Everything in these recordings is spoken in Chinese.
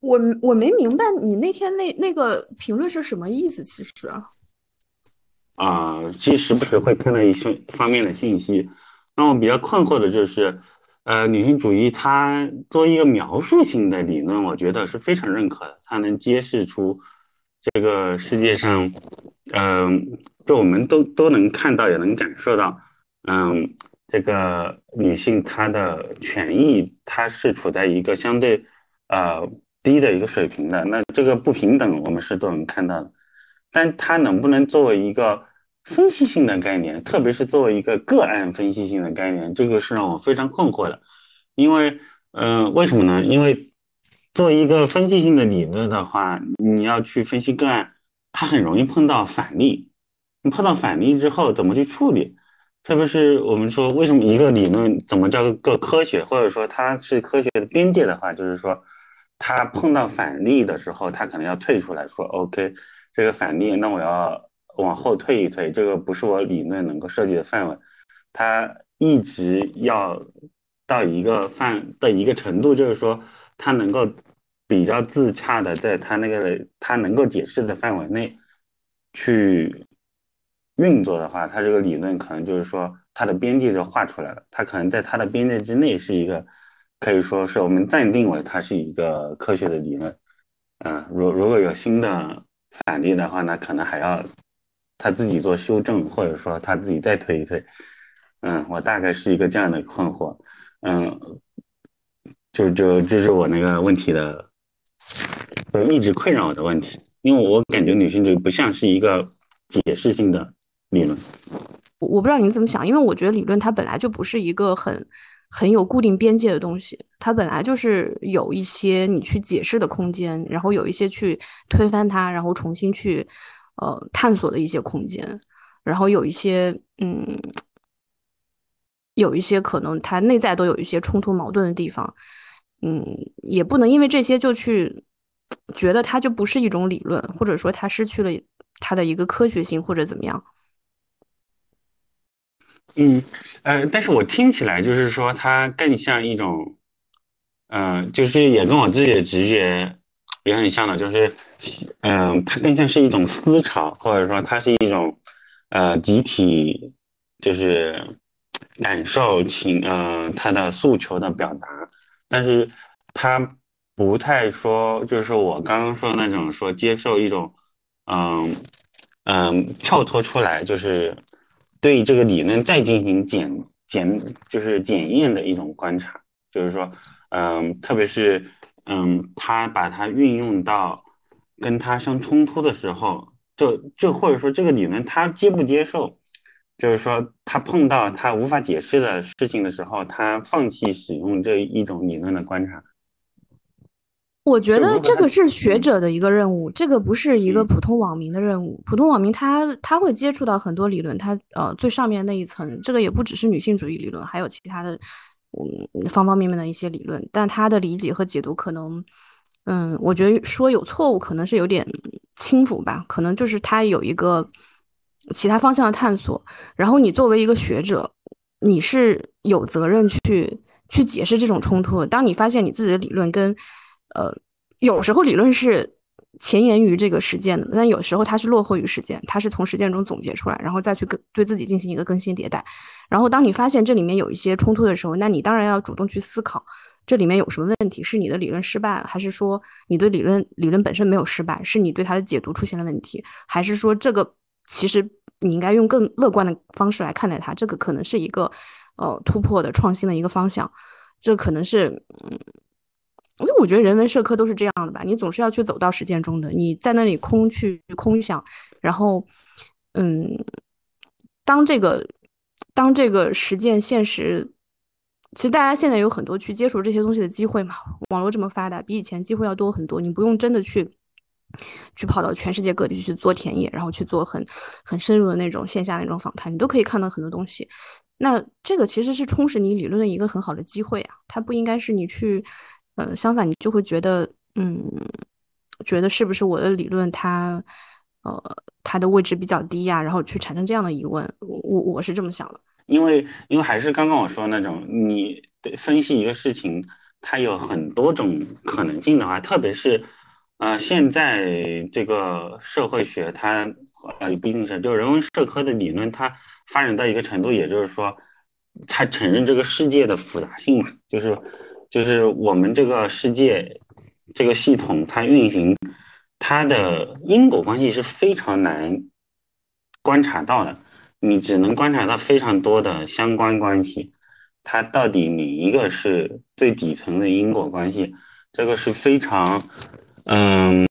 我我没明白你那天那那个评论是什么意思，其实。啊，其实时不时会看到一些方面的信息，让我比较困惑的就是，呃，女性主义它作为一个描述性的理论，我觉得是非常认可的，它能揭示出这个世界上，嗯，就我们都都能看到，也能感受到，嗯，这个女性她的权益，她是处在一个相对呃低的一个水平的，那这个不平等，我们是都能看到的。但它能不能作为一个分析性的概念，特别是作为一个个案分析性的概念，这个是让我非常困惑的。因为，嗯，为什么呢？因为作为一个分析性的理论的话，你要去分析个案，它很容易碰到反例。你碰到反例之后，怎么去处理？特别是我们说，为什么一个理论怎么叫个科学，或者说它是科学的边界的话，就是说，他碰到反例的时候，他可能要退出来说，OK。这个反例，那我要往后退一退，这个不是我理论能够涉及的范围。他一直要到一个范的一个程度，就是说，他能够比较自洽的在他那个他能够解释的范围内去运作的话，他这个理论可能就是说它的边界就画出来了。他可能在他的边界之内是一个可以说是我们暂定为它是一个科学的理论。嗯，如如果有新的。反例的话那，可能还要他自己做修正，或者说他自己再推一推。嗯，我大概是一个这样的困惑。嗯，就就这是我那个问题的，就一直困扰我的问题。因为我感觉女性主义不像是一个解释性的理论。我我不知道您怎么想，因为我觉得理论它本来就不是一个很。很有固定边界的东西，它本来就是有一些你去解释的空间，然后有一些去推翻它，然后重新去呃探索的一些空间，然后有一些嗯，有一些可能它内在都有一些冲突矛盾的地方，嗯，也不能因为这些就去觉得它就不是一种理论，或者说它失去了它的一个科学性或者怎么样。嗯，呃，但是我听起来就是说，它更像一种，嗯，就是也跟我自己的直觉也很像的，就是，嗯，它更像是一种思潮，或者说它是一种，呃，集体，就是感受情，嗯，它的诉求的表达，但是它不太说，就是我刚刚说的那种说接受一种，嗯，嗯，跳脱出来，就是。对这个理论再进行检检，就是检验的一种观察，就是说，嗯，特别是，嗯，他把它运用到跟他相冲突的时候，就就或者说这个理论他接不接受，就是说他碰到他无法解释的事情的时候，他放弃使用这一种理论的观察。我觉得这个是学者的一个任务，这个不是一个普通网民的任务。普通网民他他会接触到很多理论，他呃最上面那一层，这个也不只是女性主义理论，还有其他的嗯方方面面的一些理论。但他的理解和解读可能，嗯，我觉得说有错误可能是有点轻浮吧，可能就是他有一个其他方向的探索。然后你作为一个学者，你是有责任去去解释这种冲突。当你发现你自己的理论跟呃，有时候理论是前沿于这个实践的，但有时候它是落后于实践，它是从实践中总结出来，然后再去更对自己进行一个更新迭代。然后当你发现这里面有一些冲突的时候，那你当然要主动去思考这里面有什么问题，是你的理论失败了，还是说你对理论理论本身没有失败，是你对它的解读出现了问题，还是说这个其实你应该用更乐观的方式来看待它，这个可能是一个呃突破的创新的一个方向，这可能是嗯。因为我觉得人文社科都是这样的吧，你总是要去走到实践中的，你在那里空去空想，然后，嗯，当这个当这个实践现实，其实大家现在有很多去接触这些东西的机会嘛，网络这么发达，比以前机会要多很多，你不用真的去去跑到全世界各地去做田野，然后去做很很深入的那种线下那种访谈，你都可以看到很多东西。那这个其实是充实你理论的一个很好的机会啊，它不应该是你去。呃，相反，你就会觉得，嗯，觉得是不是我的理论它，呃，它的位置比较低呀？然后去产生这样的疑问，我我我是这么想的。因为因为还是刚刚我说那种，你分析一个事情，它有很多种可能性的话，特别是，呃，现在这个社会学它呃不一定是，就人文社科的理论，它发展到一个程度，也就是说，它承认这个世界的复杂性嘛，就是就是我们这个世界这个系统它运行，它的因果关系是非常难观察到的，你只能观察到非常多的相关关系。它到底哪一个是最底层的因果关系？这个是非常嗯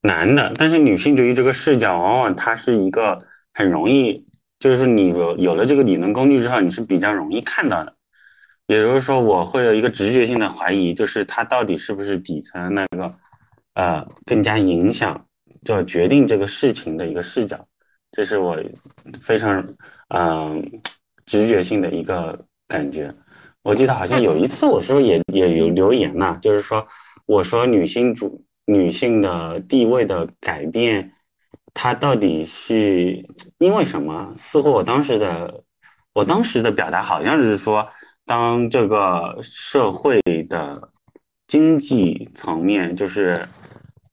难的。但是女性主义这个视角，往往它是一个很容易，就是你有有了这个理论工具之后，你是比较容易看到的。也就是说，我会有一个直觉性的怀疑，就是它到底是不是底层那个呃更加影响，就决定这个事情的一个视角。这是我非常嗯直觉性的一个。感觉，我记得好像有一次我是不是也也有留言呐？就是说，我说女性主女性的地位的改变，它到底是因为什么？似乎我当时的我当时的表达好像是说，当这个社会的经济层面，就是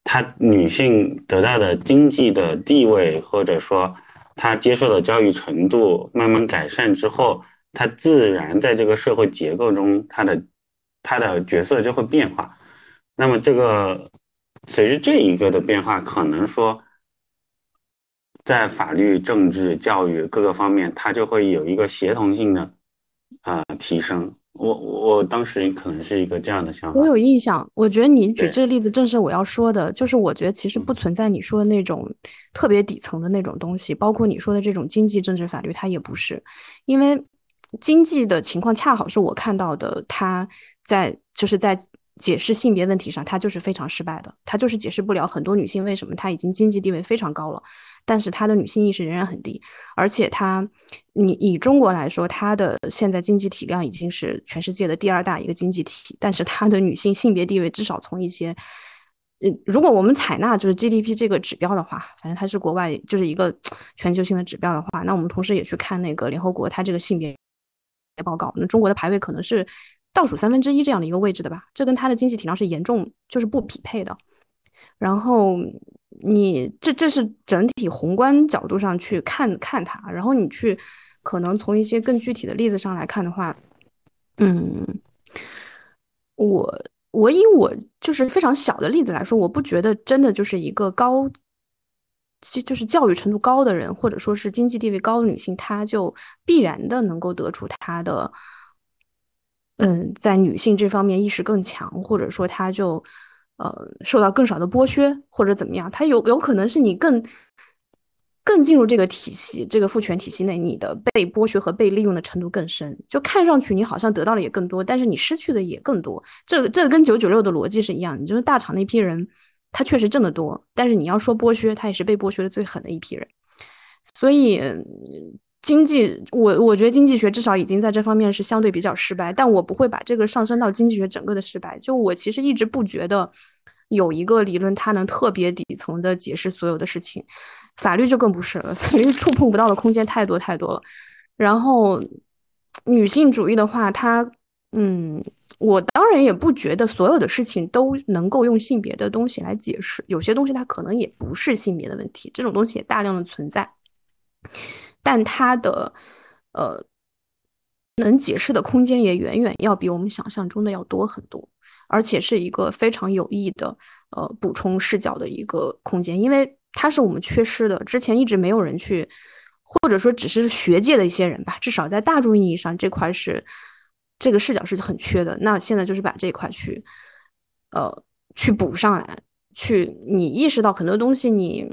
她女性得到的经济的地位，或者说她接受的教育程度慢慢改善之后。她自然在这个社会结构中，她的她的角色就会变化。那么，这个随着这一个的变化，可能说在法律、政治、教育各个方面，它就会有一个协同性的啊提升。我我当时可能是一个这样的想法。我有印象，我觉得你举这个例子正是我要说的，就是我觉得其实不存在你说的那种特别底层的那种东西，包括你说的这种经济、政治、法律，它也不是，因为。经济的情况恰好是我看到的，它在就是在解释性别问题上，他就是非常失败的，他就是解释不了很多女性为什么她已经经济地位非常高了，但是她的女性意识仍然很低，而且她，你以中国来说，它的现在经济体量已经是全世界的第二大一个经济体，但是它的女性性别地位至少从一些，嗯，如果我们采纳就是 GDP 这个指标的话，反正它是国外就是一个 全球性的指标的话，那我们同时也去看那个联合国它这个性别。报告，那中国的排位可能是倒数三分之一这样的一个位置的吧，这跟它的经济体量是严重就是不匹配的。然后你这这是整体宏观角度上去看看它，然后你去可能从一些更具体的例子上来看的话，嗯，我我以我就是非常小的例子来说，我不觉得真的就是一个高。就就是教育程度高的人，或者说是经济地位高的女性，她就必然的能够得出她的，嗯，在女性这方面意识更强，或者说她就呃受到更少的剥削或者怎么样，她有有可能是你更更进入这个体系，这个父权体系内，你的被剥削和被利用的程度更深，就看上去你好像得到的也更多，但是你失去的也更多。这这跟九九六的逻辑是一样，你就是大厂那批人。他确实挣得多，但是你要说剥削，他也是被剥削的最狠的一批人。所以经济，我我觉得经济学至少已经在这方面是相对比较失败，但我不会把这个上升到经济学整个的失败。就我其实一直不觉得有一个理论它能特别底层的解释所有的事情，法律就更不是了，法律触碰不到的空间太多太多了。然后女性主义的话，它嗯。我当然也不觉得所有的事情都能够用性别的东西来解释，有些东西它可能也不是性别的问题，这种东西也大量的存在，但它的呃能解释的空间也远远要比我们想象中的要多很多，而且是一个非常有益的呃补充视角的一个空间，因为它是我们缺失的，之前一直没有人去，或者说只是学界的一些人吧，至少在大众意义上这块是。这个视角是很缺的，那现在就是把这块去，呃，去补上来，去你意识到很多东西，你，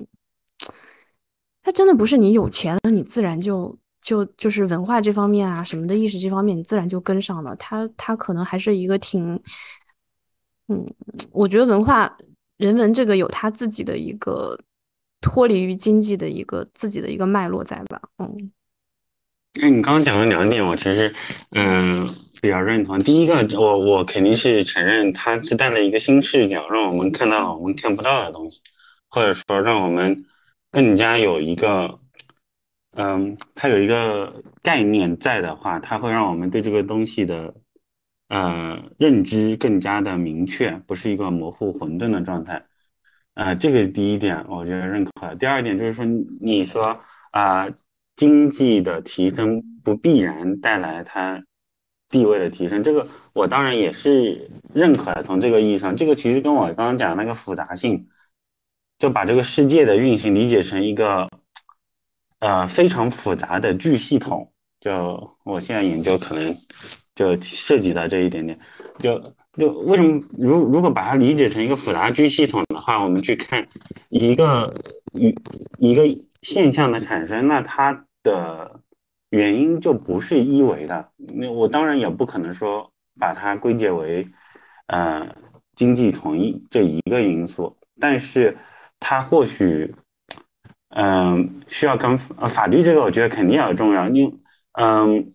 它真的不是你有钱了，你自然就就就是文化这方面啊什么的意识这方面，你自然就跟上了。它它可能还是一个挺，嗯，我觉得文化人文这个有它自己的一个脱离于经济的一个自己的一个脉络在吧，嗯。那你刚刚讲了两点，我其实嗯比较认同。第一个，我我肯定是承认它是带了一个新视角，让我们看到我们看不到的东西，或者说让我们更加有一个嗯，它有一个概念在的话，它会让我们对这个东西的呃认知更加的明确，不是一个模糊混沌的状态。呃，这个第一点我觉得认可。第二点就是说，你说啊，经济的提升不必然带来它地位的提升，这个我当然也是认可的。从这个意义上，这个其实跟我刚刚讲的那个复杂性，就把这个世界的运行理解成一个呃非常复杂的巨系统。就我现在研究可能就涉及到这一点点。就就为什么如如果把它理解成一个复杂巨系统的话，我们去看一个一一个现象的产生，那它的原因就不是一维的。那我当然也不可能说把它归结为呃经济统一这一个因素，但是它或许嗯需要跟呃法律这个，我觉得肯定要重要。你嗯。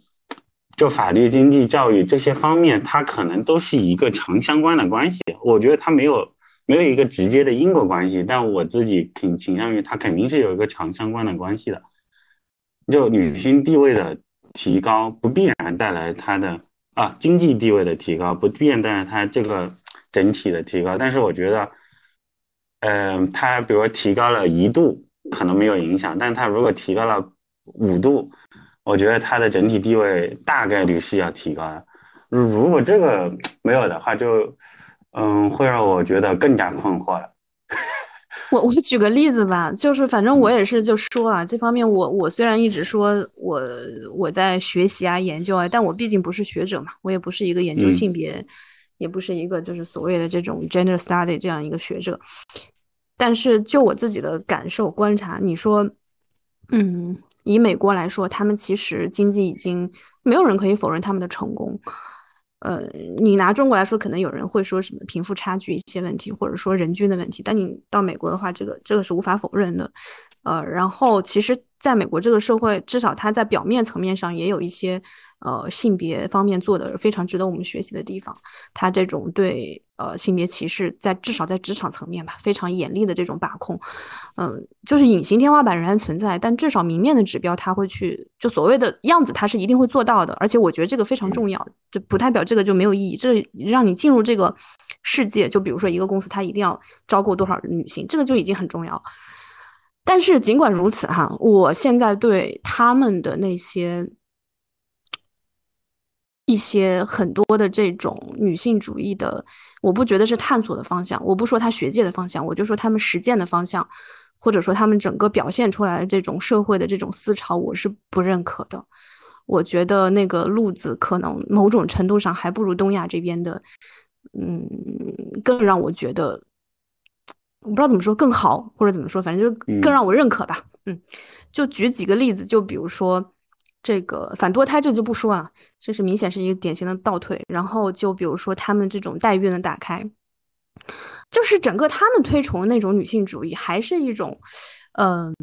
就法律、经济、教育这些方面，它可能都是一个强相关的关系。我觉得它没有没有一个直接的因果关系，但我自己挺倾向于它肯定是有一个强相关的关系的。就女性地位的提高，不必然带来她的啊经济地位的提高，不必然带来她这个整体的提高。但是我觉得，嗯，它比如说提高了一度可能没有影响，但它如果提高了五度。我觉得它的整体地位大概率是要提高的，如果这个没有的话，就嗯会让我觉得更加困惑了。我我举个例子吧，就是反正我也是就说啊，这方面我我虽然一直说我我在学习啊研究啊，但我毕竟不是学者嘛，我也不是一个研究性别，也不是一个就是所谓的这种 gender study 这样一个学者，但是就我自己的感受观察，你说嗯。以美国来说，他们其实经济已经没有人可以否认他们的成功。呃，你拿中国来说，可能有人会说什么贫富差距一些问题，或者说人均的问题。但你到美国的话，这个这个是无法否认的。呃，然后其实在美国这个社会，至少它在表面层面上也有一些。呃，性别方面做的非常值得我们学习的地方，他这种对呃性别歧视，在至少在职场层面吧，非常严厉的这种把控，嗯，就是隐形天花板仍然存在，但至少明面的指标他会去，就所谓的样子，他是一定会做到的。而且我觉得这个非常重要，就不代表这个就没有意义。这让你进入这个世界，就比如说一个公司，它一定要招够多少女性，这个就已经很重要。但是尽管如此哈，我现在对他们的那些。一些很多的这种女性主义的，我不觉得是探索的方向。我不说他学界的方向，我就说他们实践的方向，或者说他们整个表现出来的这种社会的这种思潮，我是不认可的。我觉得那个路子可能某种程度上还不如东亚这边的，嗯，更让我觉得，我不知道怎么说更好，或者怎么说，反正就更让我认可吧。嗯，就举几个例子，就比如说。这个反堕胎这就不说啊，这是明显是一个典型的倒退。然后就比如说他们这种代孕的打开，就是整个他们推崇那种女性主义，还是一种，嗯，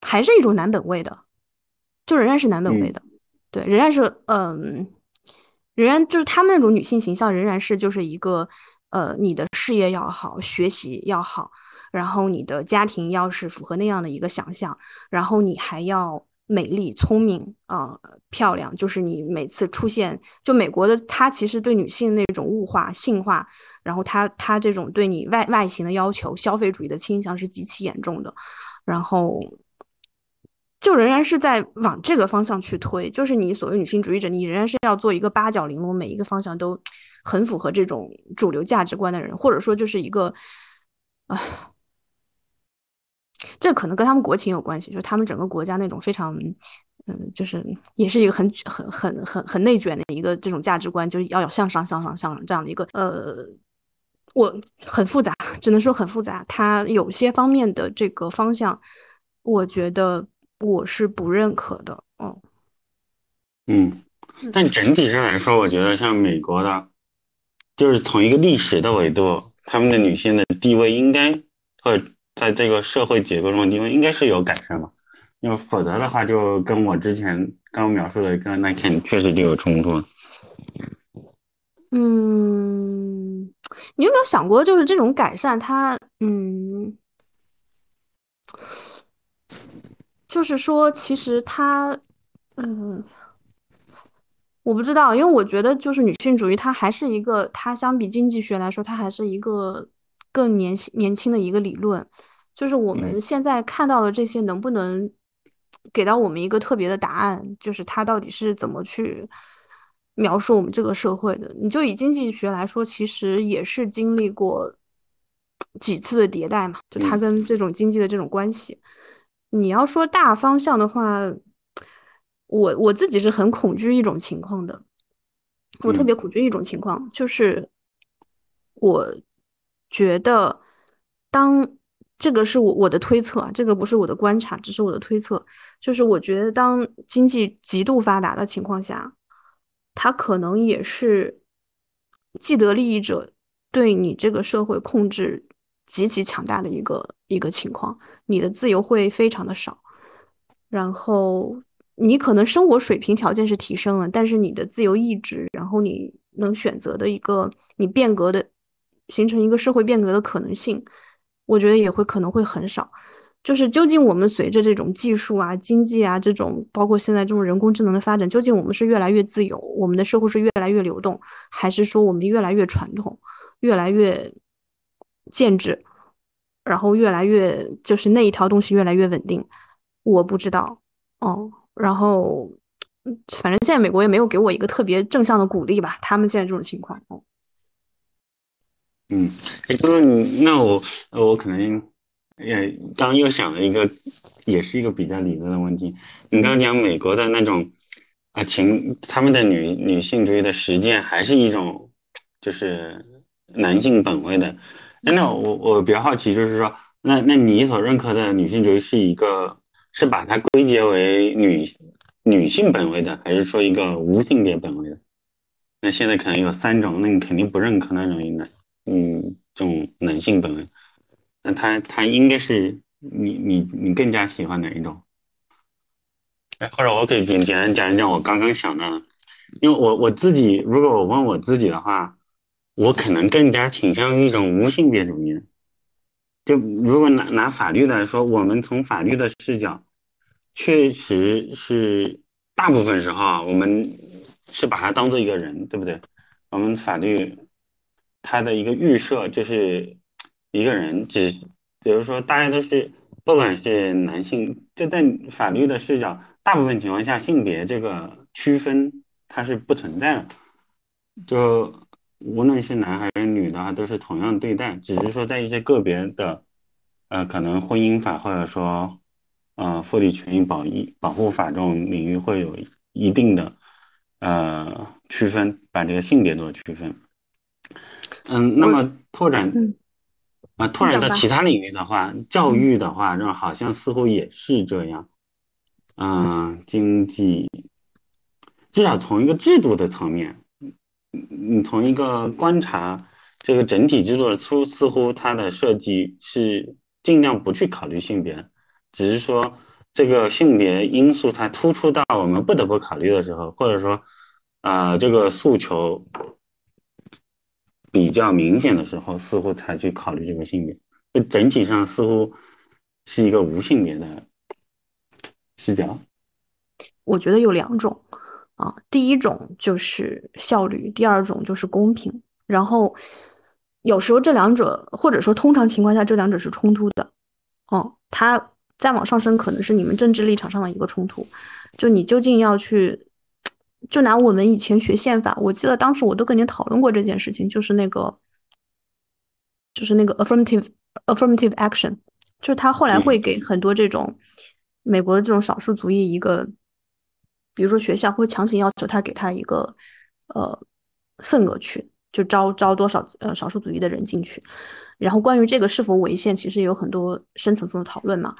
还是一种男本位的，就仍然是男本位的，对，仍然是嗯，仍然就是他们那种女性形象仍然是就是一个，呃，你的事业要好，学习要好，然后你的家庭要是符合那样的一个想象，然后你还要。美丽、聪明啊，漂亮，就是你每次出现，就美国的他其实对女性那种物化、性化，然后他他这种对你外外形的要求、消费主义的倾向是极其严重的，然后就仍然是在往这个方向去推，就是你所谓女性主义者，你仍然是要做一个八角玲珑，每一个方向都很符合这种主流价值观的人，或者说就是一个啊。这可能跟他们国情有关系，就是他们整个国家那种非常，嗯，就是也是一个很很很很很内卷的一个这种价值观，就是要有向上向上向上这样的一个，呃，我很复杂，只能说很复杂。它有些方面的这个方向，我觉得我是不认可的。哦，嗯，但整体上来说，我觉得像美国的，就是从一个历史的维度，他们的女性的地位应该会。在这个社会结构中的，地位应该是有改善吧？因为否则的话，就跟我之前刚描述的跟那肯确实就有冲突。嗯，你有没有想过，就是这种改善，它，嗯，就是说，其实它，嗯，我不知道，因为我觉得就是女性主义，它还是一个，它相比经济学来说，它还是一个更年轻年轻的一个理论。就是我们现在看到的这些，能不能给到我们一个特别的答案？就是它到底是怎么去描述我们这个社会的？你就以经济学来说，其实也是经历过几次的迭代嘛，就它跟这种经济的这种关系。你要说大方向的话。我我自己是很恐惧一种情况的，我特别恐惧一种情况，就是我觉得当这个是我我的推测啊，这个不是我的观察，只是我的推测，就是我觉得当经济极度发达的情况下，它可能也是既得利益者对你这个社会控制极其强大的一个一个情况，你的自由会非常的少，然后。你可能生活水平条件是提升了，但是你的自由意志，然后你能选择的一个你变革的，形成一个社会变革的可能性，我觉得也会可能会很少。就是究竟我们随着这种技术啊、经济啊这种，包括现在这种人工智能的发展，究竟我们是越来越自由，我们的社会是越来越流动，还是说我们越来越传统，越来越建制，然后越来越就是那一条东西越来越稳定？我不知道哦。然后，嗯反正现在美国也没有给我一个特别正向的鼓励吧。他们现在这种情况，嗯，哎，就是你那我我可能也刚又想了一个，也是一个比较理论的问题。你刚刚讲美国的那种啊情，他们的女女性主义的实践还是一种就是男性本位的。那我我比较好奇，就是说，那那你所认可的女性主义是一个？是把它归结为女女性本位的，还是说一个无性别本位的？那现在可能有三种，那你肯定不认可那种男，嗯，这种男性本位。那他他应该是你你你更加喜欢哪一种？哎，或者我可以简简单讲一讲我刚刚想到的，因为我我自己如果我问我自己的话，我可能更加倾向于一种无性别主义的。就如果拿拿法律来说，我们从法律的视角，确实是大部分时候啊，我们是把它当做一个人，对不对？我们法律它的一个预设就是一个人，只比如说大家都是，不管是男性，就在法律的视角，大部分情况下性别这个区分它是不存在的，就。无论是男还是女的，都是同样对待，只是说在一些个别的，呃，可能婚姻法或者说，呃，妇女权益保一保护法这种领域会有一定的，呃，区分，把这个性别做区分。嗯，那么拓展，啊，拓展到其他领域的话，教育的话，这好像似乎也是这样。嗯，经济，至少从一个制度的层面。你从一个观察这个整体制作出，似乎它的设计是尽量不去考虑性别，只是说这个性别因素它突出到我们不得不考虑的时候，或者说啊这个诉求比较明显的时候，似乎才去考虑这个性别。就整体上似乎是一个无性别的视角。我觉得有两种。啊，第一种就是效率，第二种就是公平。然后有时候这两者，或者说通常情况下这两者是冲突的。哦，它再往上升，可能是你们政治立场上的一个冲突。就你究竟要去，就拿我们以前学宪法，我记得当时我都跟你讨论过这件事情，就是那个，就是那个 affirmative affirmative action，就是他后来会给很多这种美国的这种少数族裔一个。比如说学校会强行要求他给他一个呃份额去，就招招多少呃少数族裔的人进去。然后关于这个是否违宪，其实也有很多深层次的讨论嘛。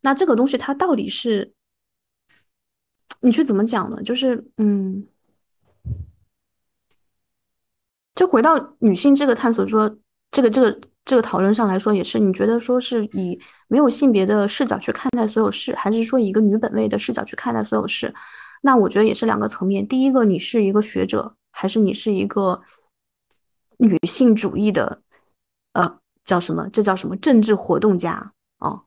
那这个东西它到底是你去怎么讲呢？就是嗯，就回到女性这个探索说这个这个这个讨论上来说，也是你觉得说是以没有性别的视角去看待所有事，还是说以一个女本位的视角去看待所有事？那我觉得也是两个层面。第一个，你是一个学者，还是你是一个女性主义的，呃，叫什么？这叫什么？政治活动家啊？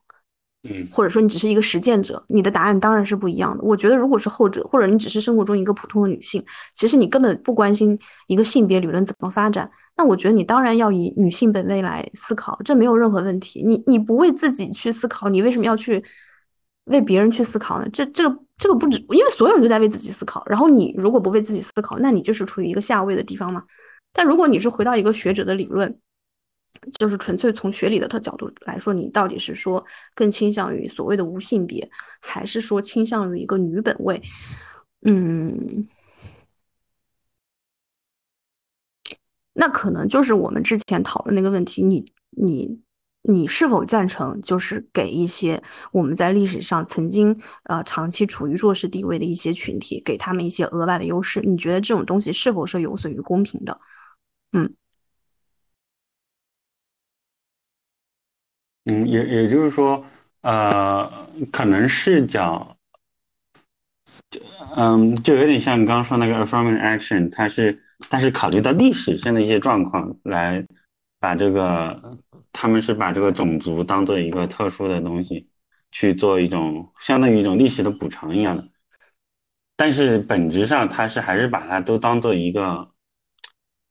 嗯，或者说你只是一个实践者，你的答案当然是不一样的。我觉得如果是后者，或者你只是生活中一个普通的女性，其实你根本不关心一个性别理论怎么发展，那我觉得你当然要以女性本位来思考，这没有任何问题。你你不为自己去思考，你为什么要去为别人去思考呢？这这个这个不止，因为所有人都在为自己思考。然后你如果不为自己思考，那你就是处于一个下位的地方嘛。但如果你是回到一个学者的理论。就是纯粹从学理的角度来说，你到底是说更倾向于所谓的无性别，还是说倾向于一个女本位？嗯，那可能就是我们之前讨论那个问题，你你你是否赞成，就是给一些我们在历史上曾经呃长期处于弱势地位的一些群体，给他们一些额外的优势？你觉得这种东西是否是有损于公平的？嗯。嗯，也也就是说，呃，可能视角，嗯，就有点像你刚刚说那个 affirmative action，它是，但是考虑到历史上的一些状况来把这个，他们是把这个种族当做一个特殊的东西去做一种相当于一种历史的补偿一样的，但是本质上他是还是把它都当做一个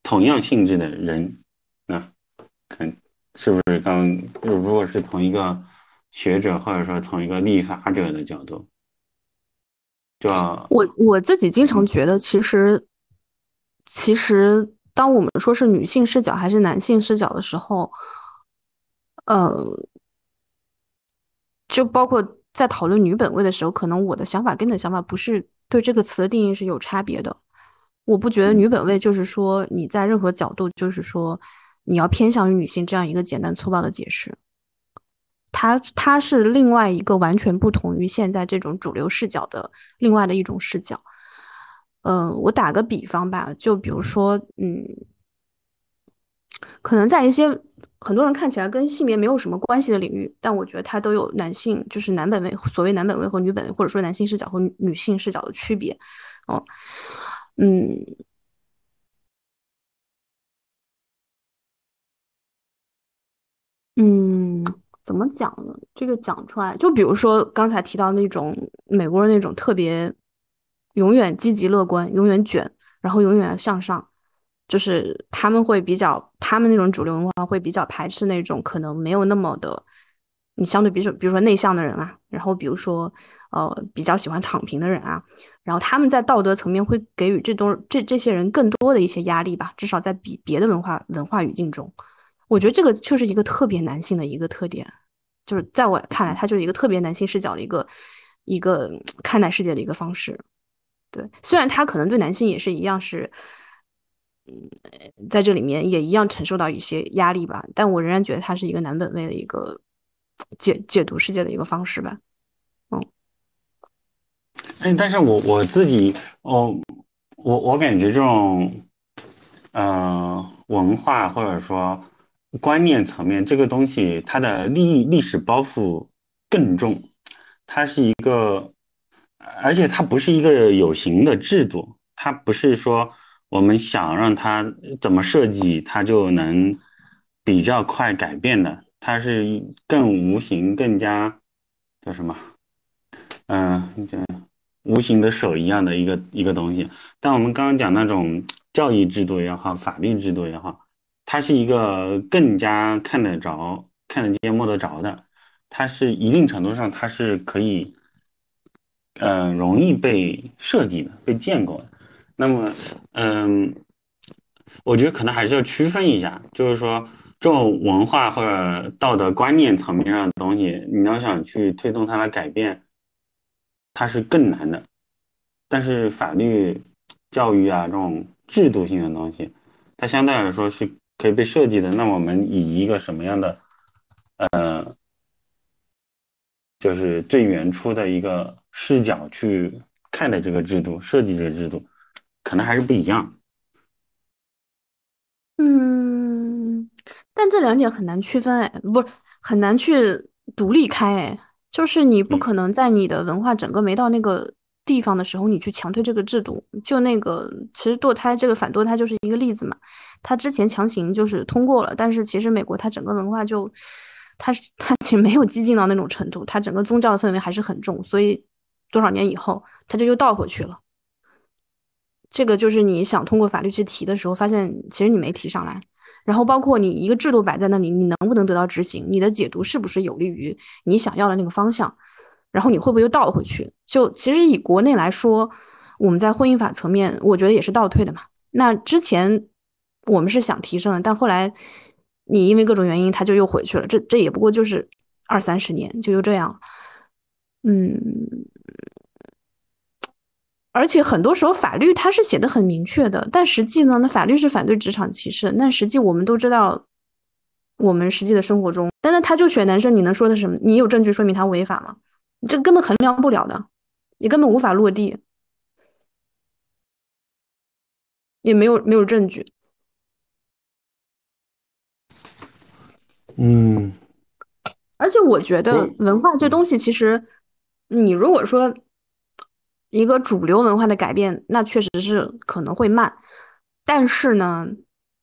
同样性质的人，啊，看。是不是刚如果是从一个学者或者说从一个立法者的角度，就我我自己经常觉得，其实其实当我们说是女性视角还是男性视角的时候，呃，就包括在讨论女本位的时候，可能我的想法跟你的想法不是对这个词的定义是有差别的。我不觉得女本位就是说你在任何角度就是说。你要偏向于女性这样一个简单粗暴的解释，它它是另外一个完全不同于现在这种主流视角的另外的一种视角。嗯，我打个比方吧，就比如说，嗯，可能在一些很多人看起来跟性别没有什么关系的领域，但我觉得它都有男性就是男本位，所谓男本位和女本位，或者说男性视角和女性视角的区别。哦，嗯。嗯，怎么讲呢？这个讲出来，就比如说刚才提到那种美国人那种特别永远积极乐观、永远卷，然后永远向上，就是他们会比较，他们那种主流文化会比较排斥那种可能没有那么的，你相对比如说比如说内向的人啊，然后比如说呃比较喜欢躺平的人啊，然后他们在道德层面会给予这东这这些人更多的一些压力吧，至少在比别的文化文化语境中。我觉得这个就是一个特别男性的一个特点，就是在我看来，他就是一个特别男性视角的一个一个 看待世界的一个方式。对，虽然他可能对男性也是一样，是嗯，在这里面也一样承受到一些压力吧，但我仍然觉得它是一个男本位的一个解解读世界的一个方式吧。嗯，哎，但是我我自己，哦，我我感觉这种，呃，文化或者说。观念层面，这个东西它的历历史包袱更重，它是一个，而且它不是一个有形的制度，它不是说我们想让它怎么设计，它就能比较快改变的，它是更无形、更加叫什么？嗯，叫无形的手一样的一个一个东西。但我们刚刚讲那种教育制度也好，法律制度也好。它是一个更加看得着、看得见、摸得着的，它是一定程度上它是可以，呃，容易被设计的、被建构的。那么，嗯，我觉得可能还是要区分一下，就是说这种文化或者道德观念层面上的东西，你要想去推动它的改变，它是更难的。但是法律、教育啊这种制度性的东西，它相对来说是。可以被设计的，那我们以一个什么样的，呃，就是最原初的一个视角去看待这个制度，设计这个制度，可能还是不一样。嗯，但这两点很难区分，哎，不是很难去独立开，哎，就是你不可能在你的文化整个没到那个。地方的时候，你去强推这个制度，就那个其实堕胎这个反堕胎就是一个例子嘛。他之前强行就是通过了，但是其实美国它整个文化就它它其实没有激进到那种程度，它整个宗教的氛围还是很重，所以多少年以后，它就又倒回去了。这个就是你想通过法律去提的时候，发现其实你没提上来。然后包括你一个制度摆在那里，你能不能得到执行？你的解读是不是有利于你想要的那个方向？然后你会不会又倒回去？就其实以国内来说，我们在婚姻法层面，我觉得也是倒退的嘛。那之前我们是想提升的，但后来你因为各种原因，他就又回去了。这这也不过就是二三十年，就又这样。嗯，而且很多时候法律它是写的很明确的，但实际呢，那法律是反对职场歧视。但实际我们都知道，我们实际的生活中，但是他就选男生，你能说的什么？你有证据说明他违法吗？你这根本衡量不了的，你根本无法落地。也没有没有证据，嗯，而且我觉得文化这东西，其实你如果说一个主流文化的改变，那确实是可能会慢，但是呢，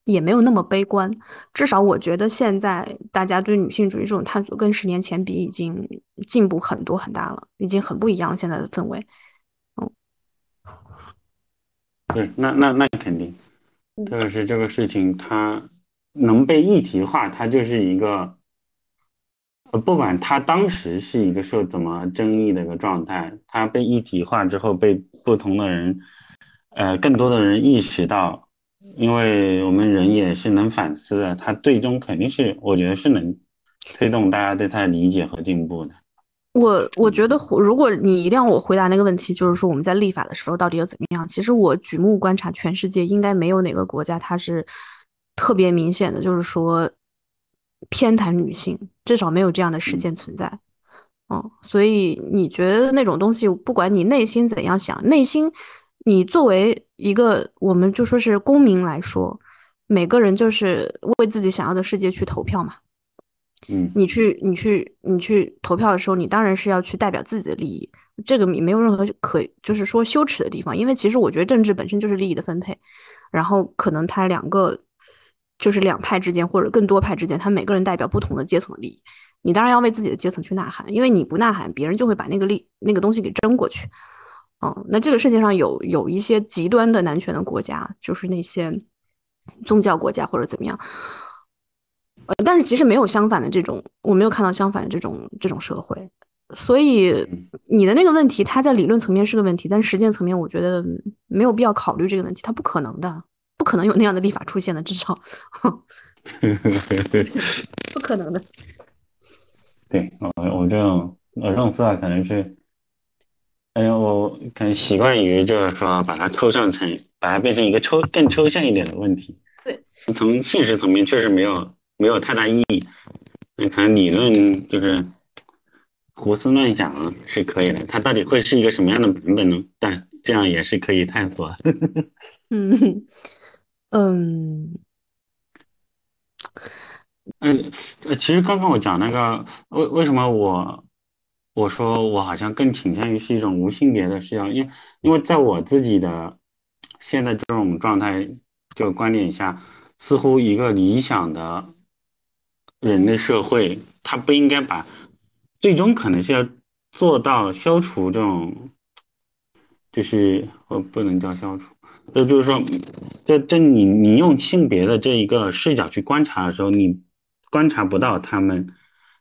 也没有那么悲观。至少我觉得现在大家对女性主义这种探索，跟十年前比已经进步很多很大了，已经很不一样了。现在的氛围。嗯对，那那那肯定，特别是这个事情，它能被议题化，它就是一个，不管它当时是一个受怎么争议的一个状态，它被一体化之后，被不同的人，呃，更多的人意识到，因为我们人也是能反思的，它最终肯定是，我觉得是能推动大家对它的理解和进步的。我我觉得，如果你一定要我回答那个问题，就是说我们在立法的时候到底要怎么样？其实我举目观察全世界，应该没有哪个国家它是特别明显的，就是说偏袒女性，至少没有这样的事件存在。哦，所以你觉得那种东西，不管你内心怎样想，内心你作为一个我们就说是公民来说，每个人就是为自己想要的世界去投票嘛。嗯，你去，你去，你去投票的时候，你当然是要去代表自己的利益，这个你没有任何可就是说羞耻的地方，因为其实我觉得政治本身就是利益的分配，然后可能他两个就是两派之间或者更多派之间，他每个人代表不同的阶层的利益，你当然要为自己的阶层去呐喊，因为你不呐喊，别人就会把那个利那个东西给争过去。哦，那这个世界上有有一些极端的男权的国家，就是那些宗教国家或者怎么样。呃，但是其实没有相反的这种，我没有看到相反的这种这种社会，所以你的那个问题，它在理论层面是个问题，但实践层面，我觉得没有必要考虑这个问题，它不可能的，不可能有那样的立法出现的，至少，不可能的。对，我我这种我这种思考可能是，哎呀，我可能习惯于就是说把它抽象成，把它变成一个抽更抽象一点的问题。对，从现实层面确实没有。没有太大意义，那可能理论就是胡思乱想是可以的，它到底会是一个什么样的版本呢？但这样也是可以探索。嗯嗯嗯，其实刚刚我讲那个为为什么我我说我好像更倾向于是一种无性别的视角，因为因为在我自己的现在这种状态就观点下，似乎一个理想的。人类社会，它不应该把最终可能是要做到消除这种，就是呃不能叫消除，那就是说，这这你你用性别的这一个视角去观察的时候，你观察不到他们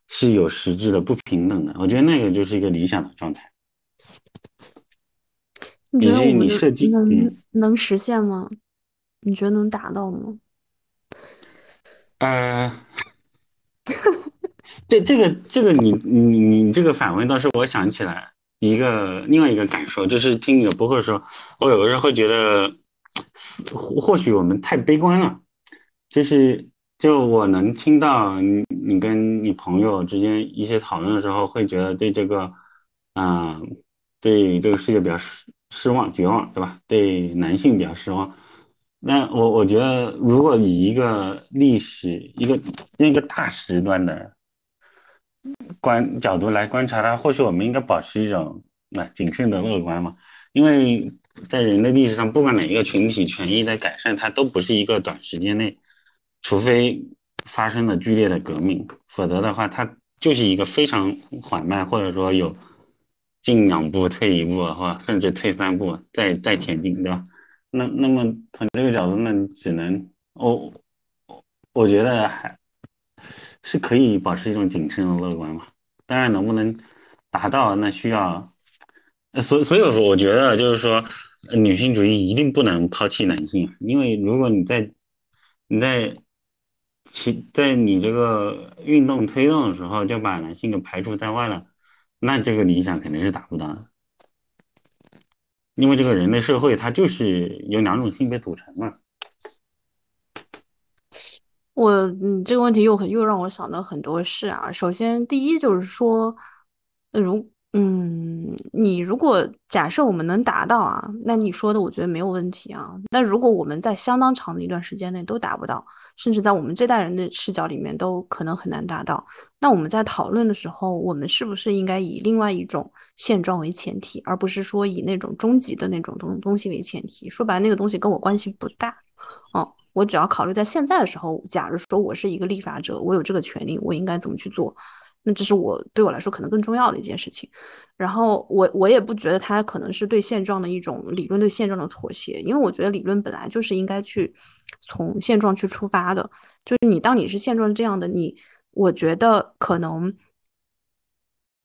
是有实质的不平等的。我觉得那个就是一个理想的状态。你觉得我们能能实现吗？你觉得能达到吗？呃。这这个这个你你你这个反问倒是我想起来一个另外一个感受，就是听你的播客的时候，我有的时候会觉得，或许我们太悲观了，就是就我能听到你你跟你朋友之间一些讨论的时候，会觉得对这个，嗯，对这个世界比较失失望绝望，对吧？对男性比较失望。那我我觉得，如果以一个历史一个那个大时段的观角度来观察它，或许我们应该保持一种那谨慎的乐观嘛。因为在人类历史上，不管哪一个群体权益的改善，它都不是一个短时间内，除非发生了剧烈的革命，否则的话，它就是一个非常缓慢，或者说有进两步退一步，或甚至退三步再再前进，对吧？那那么从这个角度，那只能我我觉得还是可以保持一种谨慎的乐观嘛。当然，能不能达到，那需要，所所以说，我觉得就是说，女性主义一定不能抛弃男性，因为如果你在你在其在你这个运动推动的时候就把男性给排除在外了，那这个理想肯定是达不到的。因为这个人类社会它就是由两种性别组成嘛。我嗯，这个问题又很又让我想到很多事啊。首先，第一就是说，如嗯，你如果假设我们能达到啊，那你说的我觉得没有问题啊。那如果我们在相当长的一段时间内都达不到，甚至在我们这代人的视角里面都可能很难达到，那我们在讨论的时候，我们是不是应该以另外一种现状为前提，而不是说以那种终极的那种东东西为前提？说白了，那个东西跟我关系不大。哦，我只要考虑在现在的时候，假如说我是一个立法者，我有这个权利，我应该怎么去做？那这是我对我来说可能更重要的一件事情，然后我我也不觉得它可能是对现状的一种理论对现状的妥协，因为我觉得理论本来就是应该去从现状去出发的，就是你当你是现状这样的你，我觉得可能。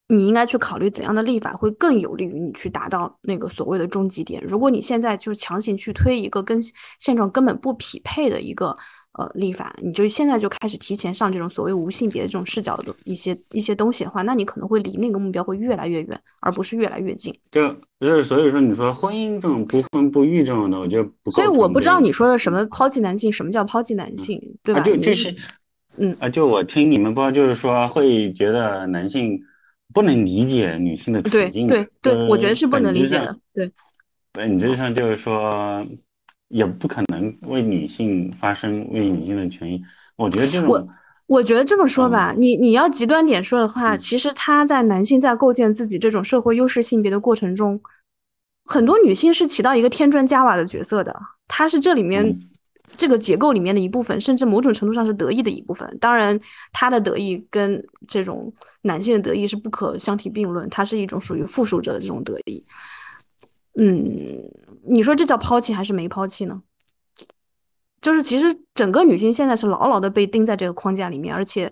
你应该去考虑怎样的立法会更有利于你去达到那个所谓的终极点。如果你现在就强行去推一个跟现状根本不匹配的一个呃立法，你就现在就开始提前上这种所谓无性别的这种视角的一些一些东西的话，那你可能会离那个目标会越来越远，而不是越来越近。就就是所以说，你说婚姻这种不婚不育这种的，我觉得不所以我不知道你说的什么抛弃男性，什么叫抛弃男性，对吧？就就是嗯啊，就我听你们播，就是说会觉得男性。不能理解女性的处境，对对对，我觉得是不能理解的。对，本质上就是说，也不可能为女性发声，为女性的权益。我觉得这种，我我觉得这么说吧，你你要极端点说的话，其实他在男性在构建自己这种社会优势性别的过程中，很多女性是起到一个添砖加瓦的角色的，她是这里面。这个结构里面的一部分，甚至某种程度上是得意的一部分。当然，他的得意跟这种男性的得意是不可相提并论，它是一种属于附属者的这种得意。嗯，你说这叫抛弃还是没抛弃呢？就是其实整个女性现在是牢牢的被钉在这个框架里面，而且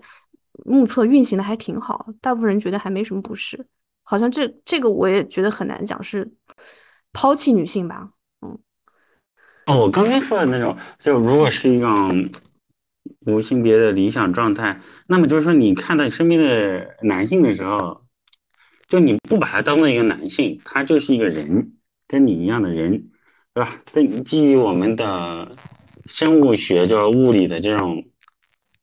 目测运行的还挺好，大部分人觉得还没什么不适。好像这这个我也觉得很难讲是抛弃女性吧。嗯哦，我刚刚说的那种，就如果是一种无性别的理想状态，那么就是说，你看到身边的男性的时候，就你不把他当做一个男性，他就是一个人，跟你一样的人，对吧？在基于我们的生物学，就是物理的这种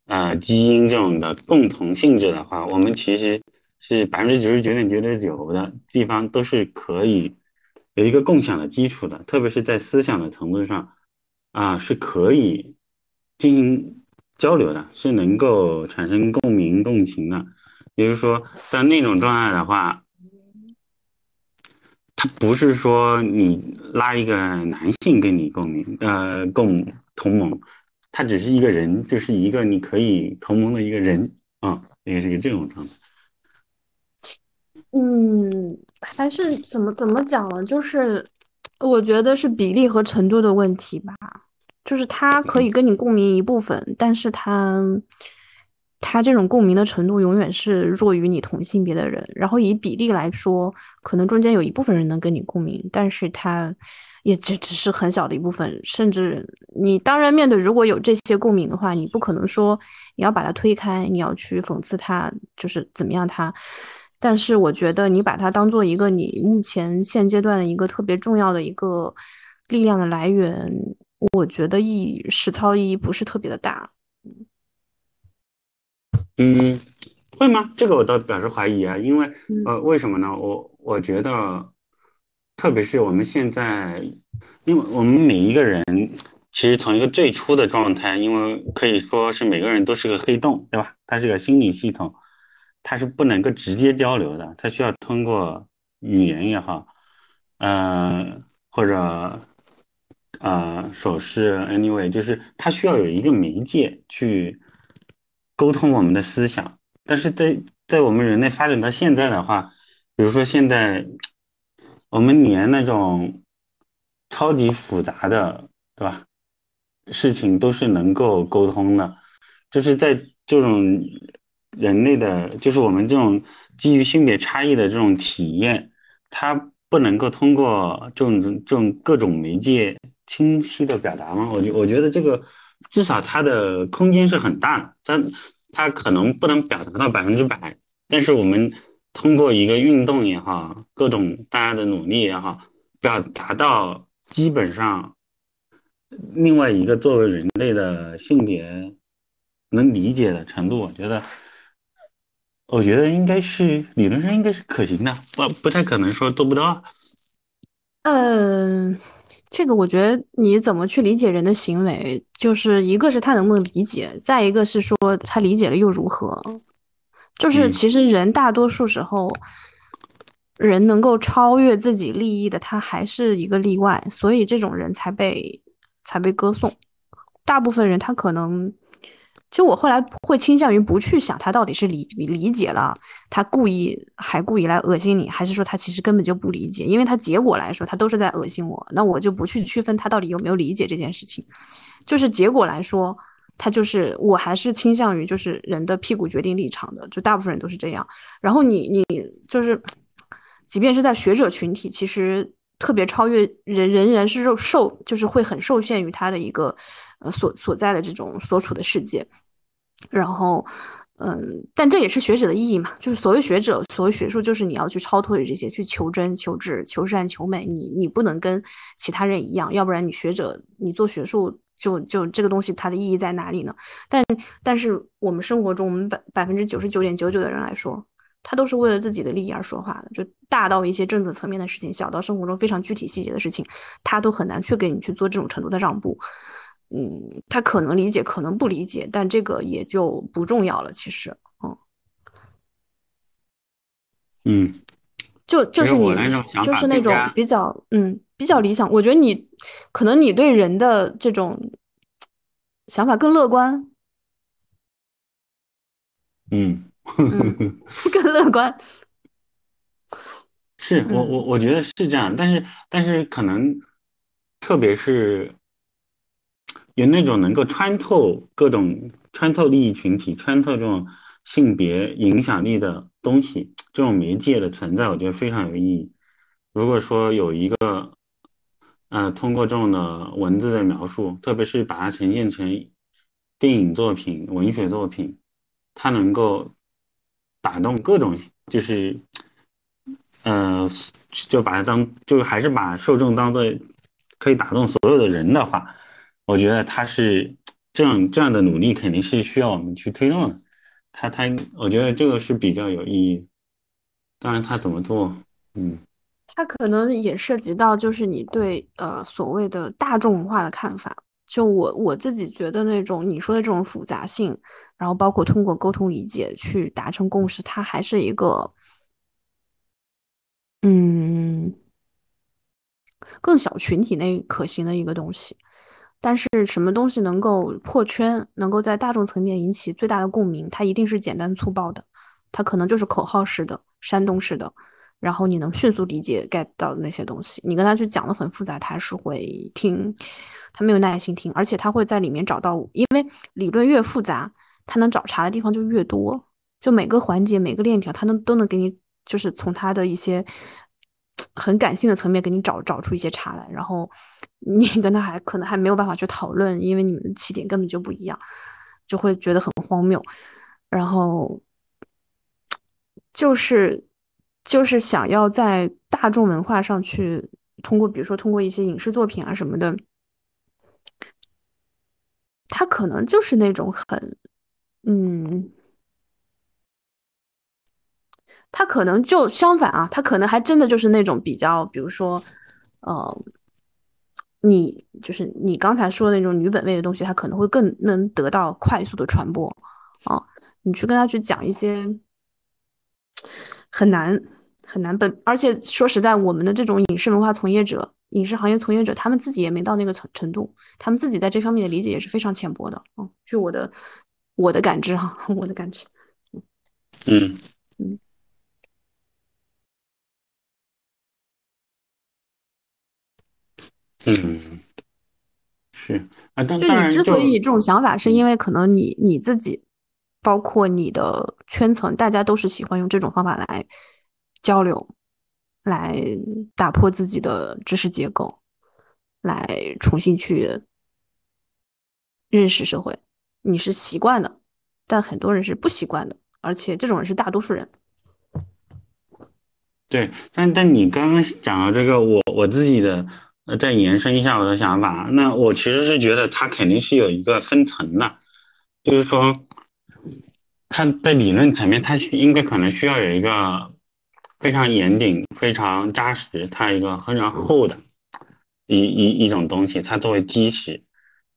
呃基因这种的共同性质的话，我们其实是百分之九十九点九九九的地方都是可以。有一个共享的基础的，特别是在思想的层次上，啊，是可以进行交流的，是能够产生共鸣共情的。也就是说，在那种状态的话，他不是说你拉一个男性跟你共鸣，呃，共同盟，他只是一个人，就是一个你可以同盟的一个人啊，应该是一个这种状态。嗯，还是怎么怎么讲呢？就是我觉得是比例和程度的问题吧。就是他可以跟你共鸣一部分，但是他他这种共鸣的程度永远是弱于你同性别的人。然后以比例来说，可能中间有一部分人能跟你共鸣，但是他也只只是很小的一部分。甚至你当然面对如果有这些共鸣的话，你不可能说你要把它推开，你要去讽刺他，就是怎么样他。但是我觉得你把它当做一个你目前现阶段的一个特别重要的一个力量的来源，我觉得意义实操意义不是特别的大。嗯，会吗？这个我倒表示怀疑啊，因为呃，为什么呢？我我觉得，特别是我们现在，因为我们每一个人其实从一个最初的状态，因为可以说是每个人都是个黑洞，对吧？它是个心理系统。它是不能够直接交流的，它需要通过语言也好，呃，或者呃手势，anyway，就是它需要有一个媒介去沟通我们的思想。但是在在我们人类发展到现在的话，比如说现在我们连那种超级复杂的，对吧？事情都是能够沟通的，就是在这种人类的，就是我们这种基于性别差异的这种体验，它不能够通过这种这种各种媒介清晰的表达吗？我觉我觉得这个至少它的空间是很大的，它它可能不能表达到百分之百，但是我们通过一个运动也好，各种大家的努力也好，表达到基本上。另外一个作为人类的性别能理解的程度，我觉得，我觉得应该是理论上应该是可行的，不不太可能说做不到。嗯，这个我觉得你怎么去理解人的行为，就是一个是他能不能理解，再一个是说他理解了又如何？就是其实人大多数时候，人能够超越自己利益的，他还是一个例外，所以这种人才被。才被歌颂，大部分人他可能，就我后来会倾向于不去想他到底是理理解了，他故意还故意来恶心你，还是说他其实根本就不理解，因为他结果来说他都是在恶心我，那我就不去区分他到底有没有理解这件事情，就是结果来说，他就是我还是倾向于就是人的屁股决定立场的，就大部分人都是这样，然后你你就是，即便是在学者群体，其实。特别超越人，人人是受受，就是会很受限于他的一个呃所所在的这种所处的世界。然后，嗯，但这也是学者的意义嘛，就是所谓学者，所谓学术，就是你要去超脱于这些，去求真、求智、求善、求美。你你不能跟其他人一样，要不然你学者，你做学术就就这个东西它的意义在哪里呢？但但是我们生活中，我们百百分之九十九点九九的人来说。他都是为了自己的利益而说话的，就大到一些政策层面的事情，小到生活中非常具体细节的事情，他都很难去给你去做这种程度的让步。嗯，他可能理解，可能不理解，但这个也就不重要了。其实，嗯，嗯，就就是你就是那种比较嗯比较理想。我觉得你可能你对人的这种想法更乐观。嗯。更乐观，是我我我觉得是这样，但是但是可能，特别是有那种能够穿透各种穿透利益群体、穿透这种性别影响力的东西，这种媒介的存在，我觉得非常有意义。如果说有一个，呃，通过这种的文字的描述，特别是把它呈现成电影作品、文学作品，它能够。打动各种就是，呃，就把它当，就还是把受众当做可以打动所有的人的话，我觉得他是这样这样的努力肯定是需要我们去推动的。他他，我觉得这个是比较有意义。当然，他怎么做，嗯，他可能也涉及到就是你对呃所谓的大众文化的看法。就我我自己觉得那种你说的这种复杂性，然后包括通过沟通理解去达成共识，它还是一个，嗯，更小群体内可行的一个东西。但是什么东西能够破圈，能够在大众层面引起最大的共鸣，它一定是简单粗暴的，它可能就是口号式的、煽动式的，然后你能迅速理解 get 到的那些东西，你跟他去讲的很复杂，他是会听。他没有耐心听，而且他会在里面找到，因为理论越复杂，他能找茬的地方就越多。就每个环节、每个链条，他能都能给你，就是从他的一些很感性的层面给你找找出一些茬来。然后你跟他还可能还没有办法去讨论，因为你们的起点根本就不一样，就会觉得很荒谬。然后就是就是想要在大众文化上去通过，比如说通过一些影视作品啊什么的。他可能就是那种很，嗯，他可能就相反啊，他可能还真的就是那种比较，比如说，呃，你就是你刚才说的那种女本位的东西，他可能会更能得到快速的传播啊。你去跟他去讲一些很难很难本，而且说实在，我们的这种影视文化从业者。影视行业从业者，他们自己也没到那个程程度，他们自己在这方面的理解也是非常浅薄的。啊，据我的我的感知哈，我的感知。嗯嗯嗯，是啊，当就你之所以这种想法，是嗯因为可能你你自己，包括你的圈层，大家都是喜欢用这种方法来交流，来打破自己的知识结构，来重新去认识社会。你是习惯的，但很多人是不习惯的，而且这种人是大多数人。对，但但你刚刚讲到这个，我我自己的再延伸一下我的想法，那我其实是觉得它肯定是有一个分层的，就是说，它在理论层面，它应该可能需要有一个非常严谨、非常扎实，它一个非常厚的一一一种东西，它作为基石，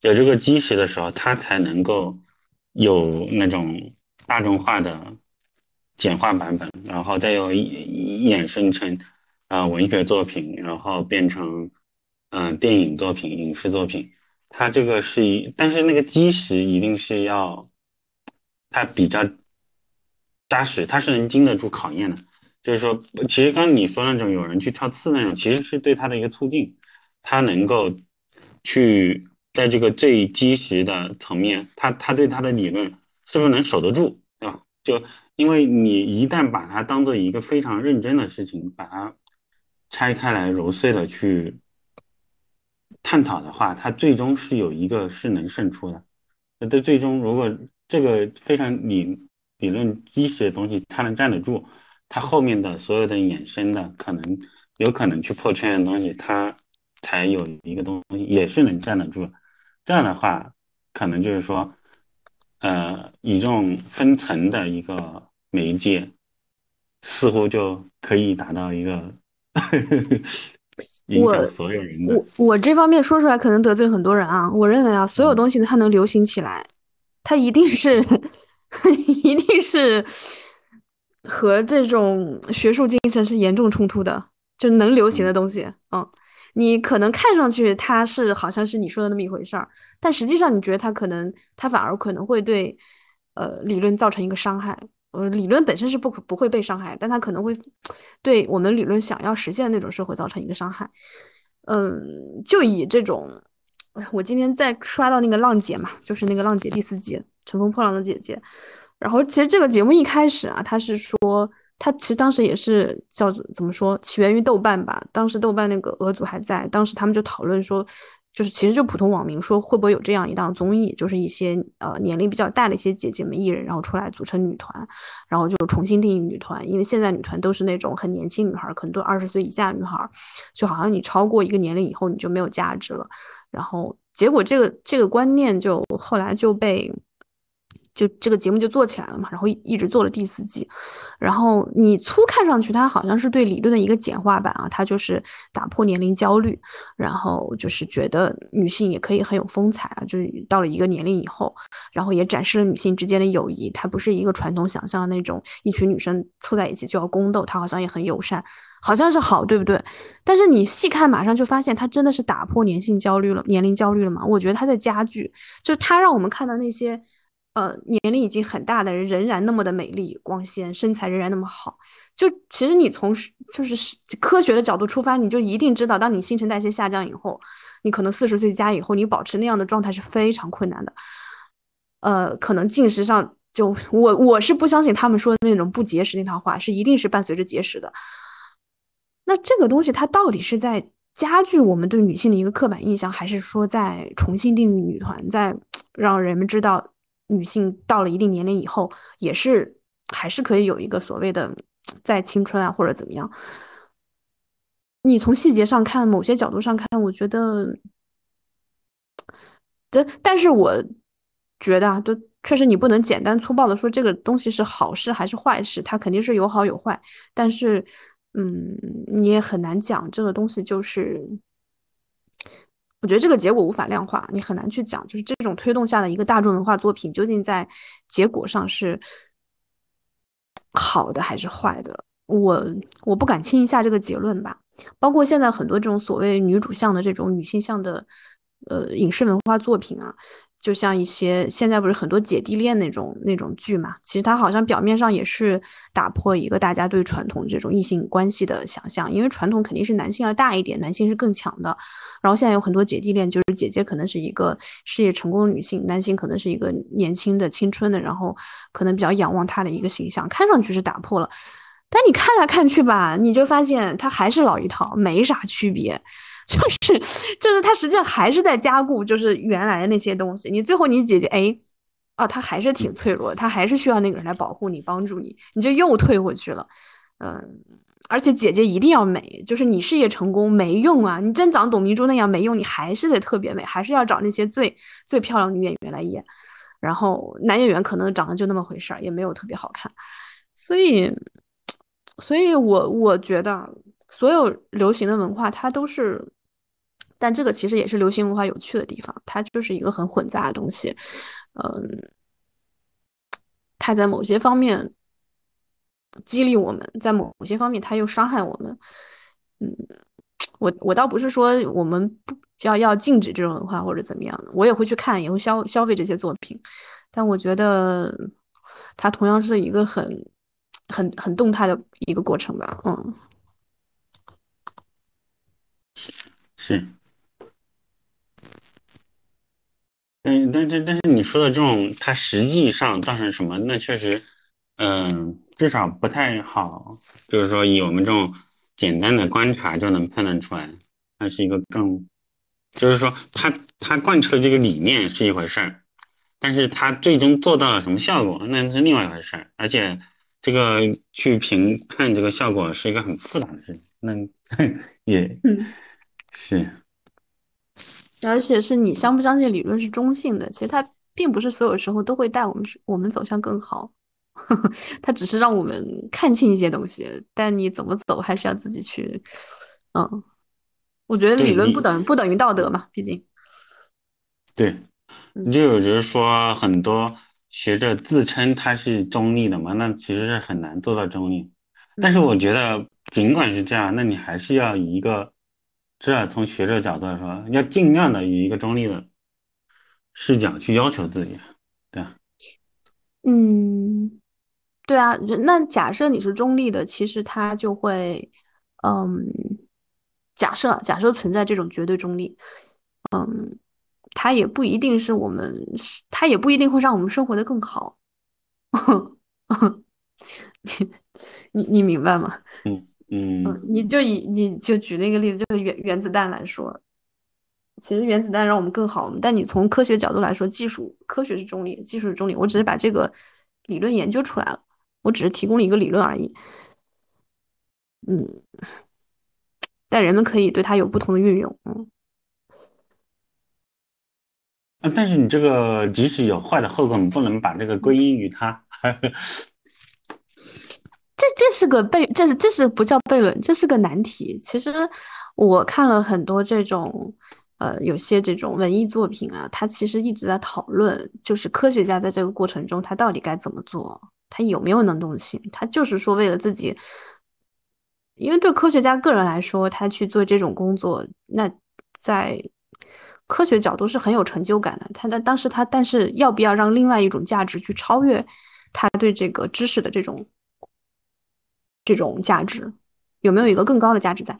有这个基石的时候，它才能够有那种大众化的简化版本，然后再有衍生成啊、文学作品，然后变成嗯、电影作品、影视作品。它这个是一，但是那个基石一定是要它比较扎实，它是能经得住考验的。就是说，其实刚刚你说那种有人去挑刺那种，其实是对他的一个促进，他能够去在这个最基石的层面，他他对他的理论是不是能守得住，对吧？就因为你一旦把它当做一个非常认真的事情，把它拆开来揉碎了去探讨的话，它最终是有一个是能胜出的。那这最终如果这个非常理理论基石的东西它能站得住，它后面的所有的衍生的可能有可能去破圈的东西，它才有一个东西也是能站得住。这样的话，可能就是说，呃，以这种分层的一个媒介，似乎就可以达到一个影响我所有人的。我我这方面说出来可能得罪很多人啊。我认为啊，所有东西它能流行起来，它一定是 一定是和这种学术精神是严重冲突的。就能流行的嗯东西，嗯，你可能看上去它是好像是你说的那么一回事儿，但实际上你觉得它可能它反而可能会对呃理论造成一个伤害。呃，理论本身是不可不会被伤害，但它可能会对我们理论想要实现的那种社会造成一个伤害。嗯，就以这种，我今天在刷到那个浪姐嘛，就是那个浪姐第四季《乘风破浪的姐姐》，然后其实这个节目一开始啊，他是说他其实当时也是叫怎么说，起源于豆瓣吧，当时豆瓣那个俄组还在，当时他们就讨论说。就是其实就普通网民说会不会有这样一档综艺，就是一些呃年龄比较大的一些姐姐们艺人，然后出来组成女团，然后就重新定义女团，因为现在女团都是那种很年轻女孩，可能都二十岁以下女孩，就好像你超过一个年龄以后你就没有价值了。然后结果这个这个观念就后来就被。就这个节目就做起来了嘛，然后一直做了第四季，然后你粗看上去它好像是对理论的一个简化版啊，它就是打破年龄焦虑，然后就是觉得女性也可以很有风采啊，就是到了一个年龄以后，然后也展示了女性之间的友谊，它不是一个传统想象的那种一群女生凑在一起就要宫斗，它好像也很友善，好像是好，对不对？但是你细看，马上就发现它真的是打破年性焦虑了，年龄焦虑了嘛？我觉得它在加剧，就是它让我们看到那些。呃，年龄已经很大的人仍然那么的美丽光鲜，身材仍然那么好。就其实你从就是科学的角度出发，你就一定知道，当你新陈代谢下降以后，你可能四十岁加以后，你保持那样的状态是非常困难的。呃，可能进食上就我我是不相信他们说的那种不节食那套话是一定是伴随着节食的。那这个东西它到底是在加剧我们对女性的一个刻板印象，还是说在重新定义女团，在让人们知道？女性到了一定年龄以后，也是还是可以有一个所谓的在青春啊，或者怎么样。你从细节上看，某些角度上看，我觉得，但但是我觉得啊，都确实你不能简单粗暴的说这个东西是好事还是坏事，它肯定是有好有坏。但是，嗯，你也很难讲这个东西就是。我觉得这个结果无法量化，你很难去讲，就是这种推动下的一个大众文化作品究竟在结果上是好的还是坏的，我我不敢轻易下这个结论吧。包括现在很多这种所谓女主向的这种女性向的呃影视文化作品啊，就像一些现在不是很多姐弟恋那种那种剧嘛，其实它好像表面上也是打破一个大家对传统这种异性关系的想象，因为传统肯定是男性要大一点，男性是更强的。然后现在有很多姐弟恋，就是姐姐可能是一个事业成功的女性，男性可能是一个年轻的青春的，然后可能比较仰望她的一个形象，看上去是打破了，但你看来看去吧，你就发现它还是老一套，没啥区别。就是就是他实际上还是在加固，就是原来的那些东西。你最后你姐姐哎，啊，她还是挺脆弱，她还是需要那个人来保护你、帮助你，你就又退回去了。嗯，而且姐姐一定要美，就是你事业成功没用啊，你真长董明珠那样没用，你还是得特别美，还是要找那些最最漂亮女演员来演。然后男演员可能长得就那么回事儿，也没有特别好看。所以，所以我我觉得所有流行的文化它都是。但这个其实也是流行文化有趣的地方，它就是一个很混杂的东西，嗯，它在某些方面激励我们，在某些方面它又伤害我们，嗯，我我倒不是说我们不要要禁止这种文化或者怎么样的，我也会去看，也会消消费这些作品，但我觉得它同样是一个很很很动态的一个过程吧，嗯，是。但但但但是你说的这种，它实际上造成什么？那确实，嗯，至少不太好。就是说，以我们这种简单的观察就能判断出来，它是一个更，就是说，它它贯彻的这个理念是一回事儿，但是它最终做到了什么效果，那是另外一回事儿。而且，这个去评判这个效果是一个很复杂的事情。那 也，是。而且是你相不相信理论是中性的，其实它并不是所有时候都会带我们我们走向更好，它只是让我们看清一些东西，但你怎么走还是要自己去。嗯，我觉得理论不等不等于道德嘛，毕竟。对，你就有人说很多学者自称他是中立的嘛，那其实是很难做到中立。但是我觉得尽管是这样，那你还是要以一个。是从学者角度来说，要尽量的以一个中立的视角去要求自己，对啊。嗯，对啊。那假设你是中立的，其实他就会，嗯，假设假设存在这种绝对中立，嗯，它也不一定是我们，它也不一定会让我们生活的更好。你你你明白吗？嗯。嗯，你就以你就举那个例子，就是原原子弹来说，其实原子弹让我们更好，但你从科学角度来说，技术科学是中立，技术是中立。我只是把这个理论研究出来了，我只是提供了一个理论而已。嗯，但人们可以对它有不同的运用。嗯，啊，但是你这个即使有坏的后果，你不能把这个归因于它。这这是个悖，这是这是不叫悖论，这是个难题。其实我看了很多这种，呃，有些这种文艺作品啊，他其实一直在讨论，就是科学家在这个过程中他到底该怎么做，他有没有能动性？他就是说为了自己，因为对科学家个人来说，他去做这种工作，那在科学角度是很有成就感的。他的当时他，但是要不要让另外一种价值去超越他对这个知识的这种？这种价值有没有一个更高的价值在？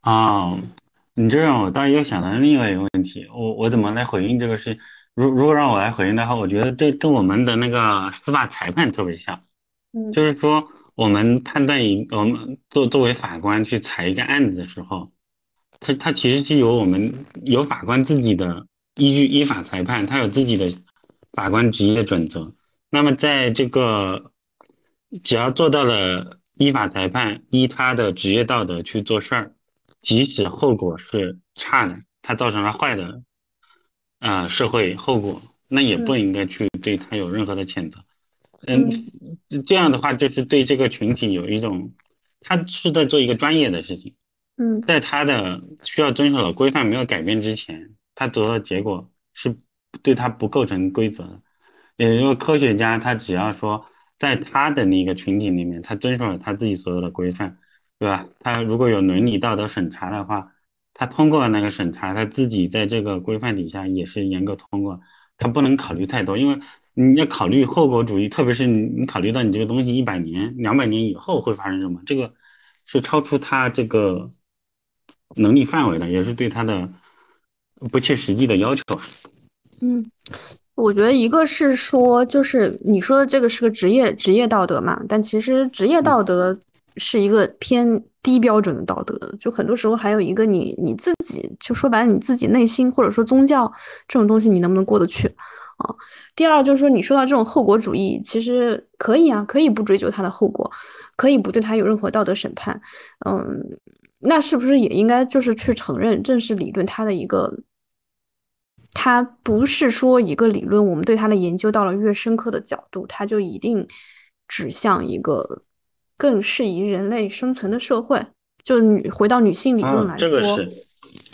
啊，你这让我当然又想到另外一个问题，我我怎么来回应这个事？如如果让我来回应的话，我觉得这跟我们的那个司法裁判特别像，嗯，就是说我们判断一我们作作为法官去裁一个案子的时候，他他其实是有我们有法官自己的依据依法裁判，他有自己的。法官职业准则，那么在这个只要做到了依法裁判，依他的职业道德去做事儿，即使后果是差的，他造成了坏的啊社会后果，那也不应该去对他有任何的谴责。嗯，这样的话就是对这个群体有一种，他是在做一个专业的事情。嗯，在他的需要遵守的规范没有改变之前，他得到结果是。对他不构成规则，也就是说，科学家他只要说在他的那个群体里面，他遵守了他自己所有的规范，对吧？他如果有伦理道德审查的话，他通过了那个审查，他自己在这个规范底下也是严格通过，他不能考虑太多，因为你要考虑后果主义，特别是你你考虑到你这个东西一百年、两百年以后会发生什么，这个是超出他这个能力范围的，也是对他的不切实际的要求。嗯。我觉得一个是说，就是你说的这个是个职业职业道德嘛，但其实职业道德是一个偏低标准的道德，就很多时候还有一个你你自己，就说白了你自己内心或者说宗教这种东西，你能不能过得去啊？第二就是说，你说到这种后果主义，其实可以啊，可以不追究他的后果，可以不对他有任何道德审判，嗯，那是不是也应该就是去承认正式理论它的一个？它不是说一个理论，我们对它的研究到了越深刻的角度，它就一定指向一个更适宜人类生存的社会。就女回到女性理论来说，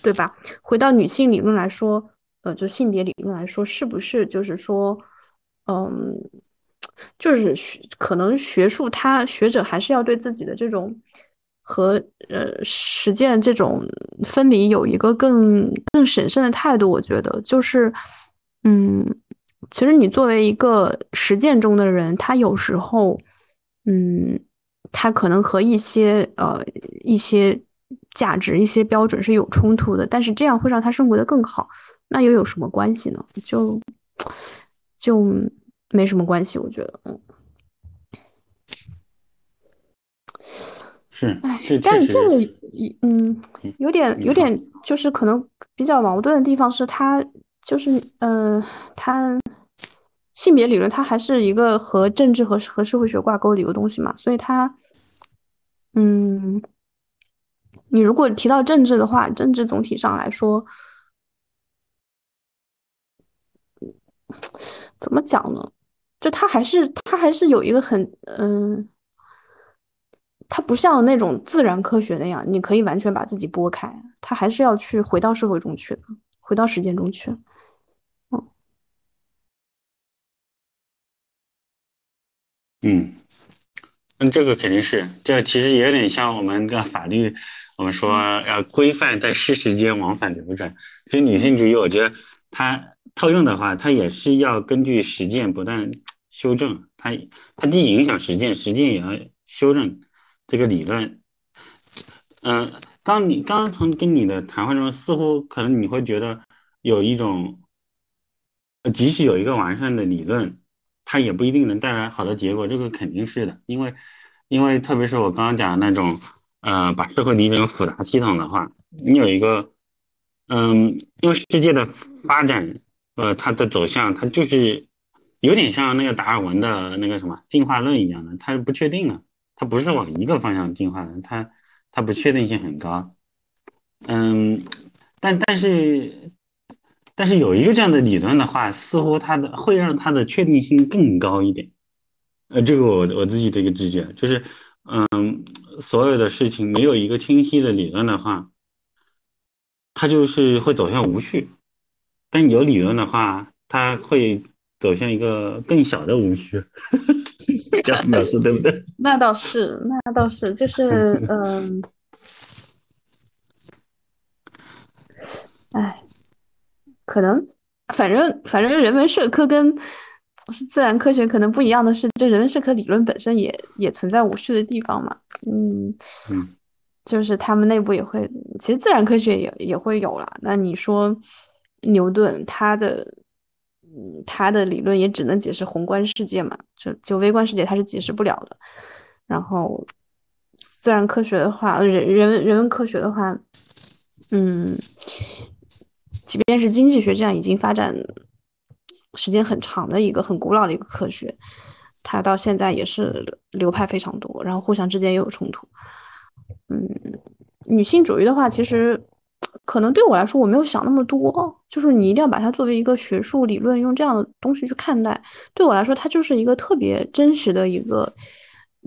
对吧？回到女性理论来说，呃，就性别理论来说，是不是就是说，嗯，就是可能学术它学者还是要对自己的这种。和呃实践这种分离有一个更更审慎的态度，我觉得就是，嗯，其实你作为一个实践中的人，他有时候，嗯，他可能和一些呃一些价值、一些标准是有冲突的，但是这样会让他生活的更好，那又有什么关系呢？就就没什么关系，我觉得，嗯。是，但是这个嗯，有点有点就是可能比较矛盾的地方是，它就是呃，它性别理论它还是一个和政治和和社会学挂钩的一个东西嘛，所以它嗯，你如果提到政治的话，政治总体上来说，怎么讲呢？就它还是它还是有一个很嗯。它不像那种自然科学那样，你可以完全把自己拨开，它还是要去回到社会中去的，回到实践中去。嗯，嗯，嗯，这个肯定是，这其实也有点像我们的法律，我们说要规范在事实间往返流转。所以女性主义，我觉得它套用的话，它也是要根据实践不断修正，它它既影响实践，实践也要修正。这个理论，嗯，刚你刚刚从跟你的谈话中，似乎可能你会觉得有一种，即使有一个完善的理论，它也不一定能带来好的结果。这个肯定是的，因为因为特别是我刚刚讲的那种，呃，把社会理解成复杂系统的话，你有一个，嗯，因为世界的发展，呃，它的走向，它就是有点像那个达尔文的那个什么进化论一样的，它是不确定的。它不是往一个方向进化的，它它不确定性很高，嗯，但但是但是有一个这样的理论的话，似乎它的会让它的确定性更高一点，呃，这个我我自己的一个直觉就是，嗯，所有的事情没有一个清晰的理论的话，它就是会走向无序，但有理论的话，它会走向一个更小的无序。这样表示对不对？那倒是，那倒是，就是 嗯，哎，可能，反正反正人文社科跟是自然科学可能不一样的是，就人文社科理论本身也也存在无序的地方嘛。嗯嗯，就是他们内部也会，其实自然科学也也会有了。那你说牛顿他的。嗯，他的理论也只能解释宏观世界嘛，就就微观世界他是解释不了的。然后自然科学的话，人人文人文科学的话，嗯，即便是经济学这样已经发展时间很长的一个很古老的一个科学，它到现在也是流派非常多，然后互相之间也有冲突。嗯，女性主义的话，其实。可能对我来说，我没有想那么多，就是你一定要把它作为一个学术理论，用这样的东西去看待。对我来说，它就是一个特别真实的一个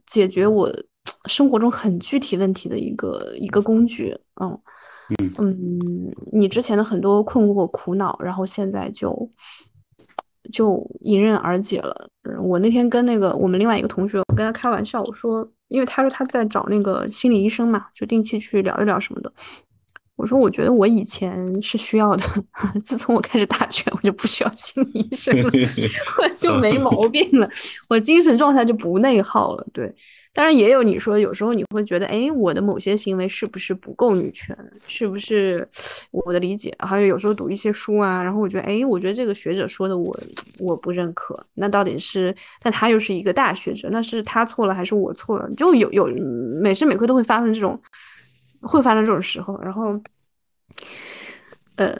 解决我 生活中很具体问题的一个一个工具。嗯嗯，你之前的很多困惑、苦恼，然后现在就就迎刃而解了。我那天跟那个我们另外一个同学，我跟他开玩笑，我说，因为他说他在找那个心理医生嘛，就定期去聊一聊什么的。我说，我觉得我以前是需要的，自从我开始打拳，我就不需要心理医生了，我就没毛病了，我精神状态就不内耗了。对，当然也有你说，有时候你会觉得，哎，我的某些行为是不是不够女权？是不是我的理解？还有有时候读一些书啊，然后我觉得，哎，我觉得这个学者说的我我不认可，那到底是？但他又是一个大学者，那是他错了还是我错了？就有有每时每刻都会发生这种。会发生这种时候，然后，呃，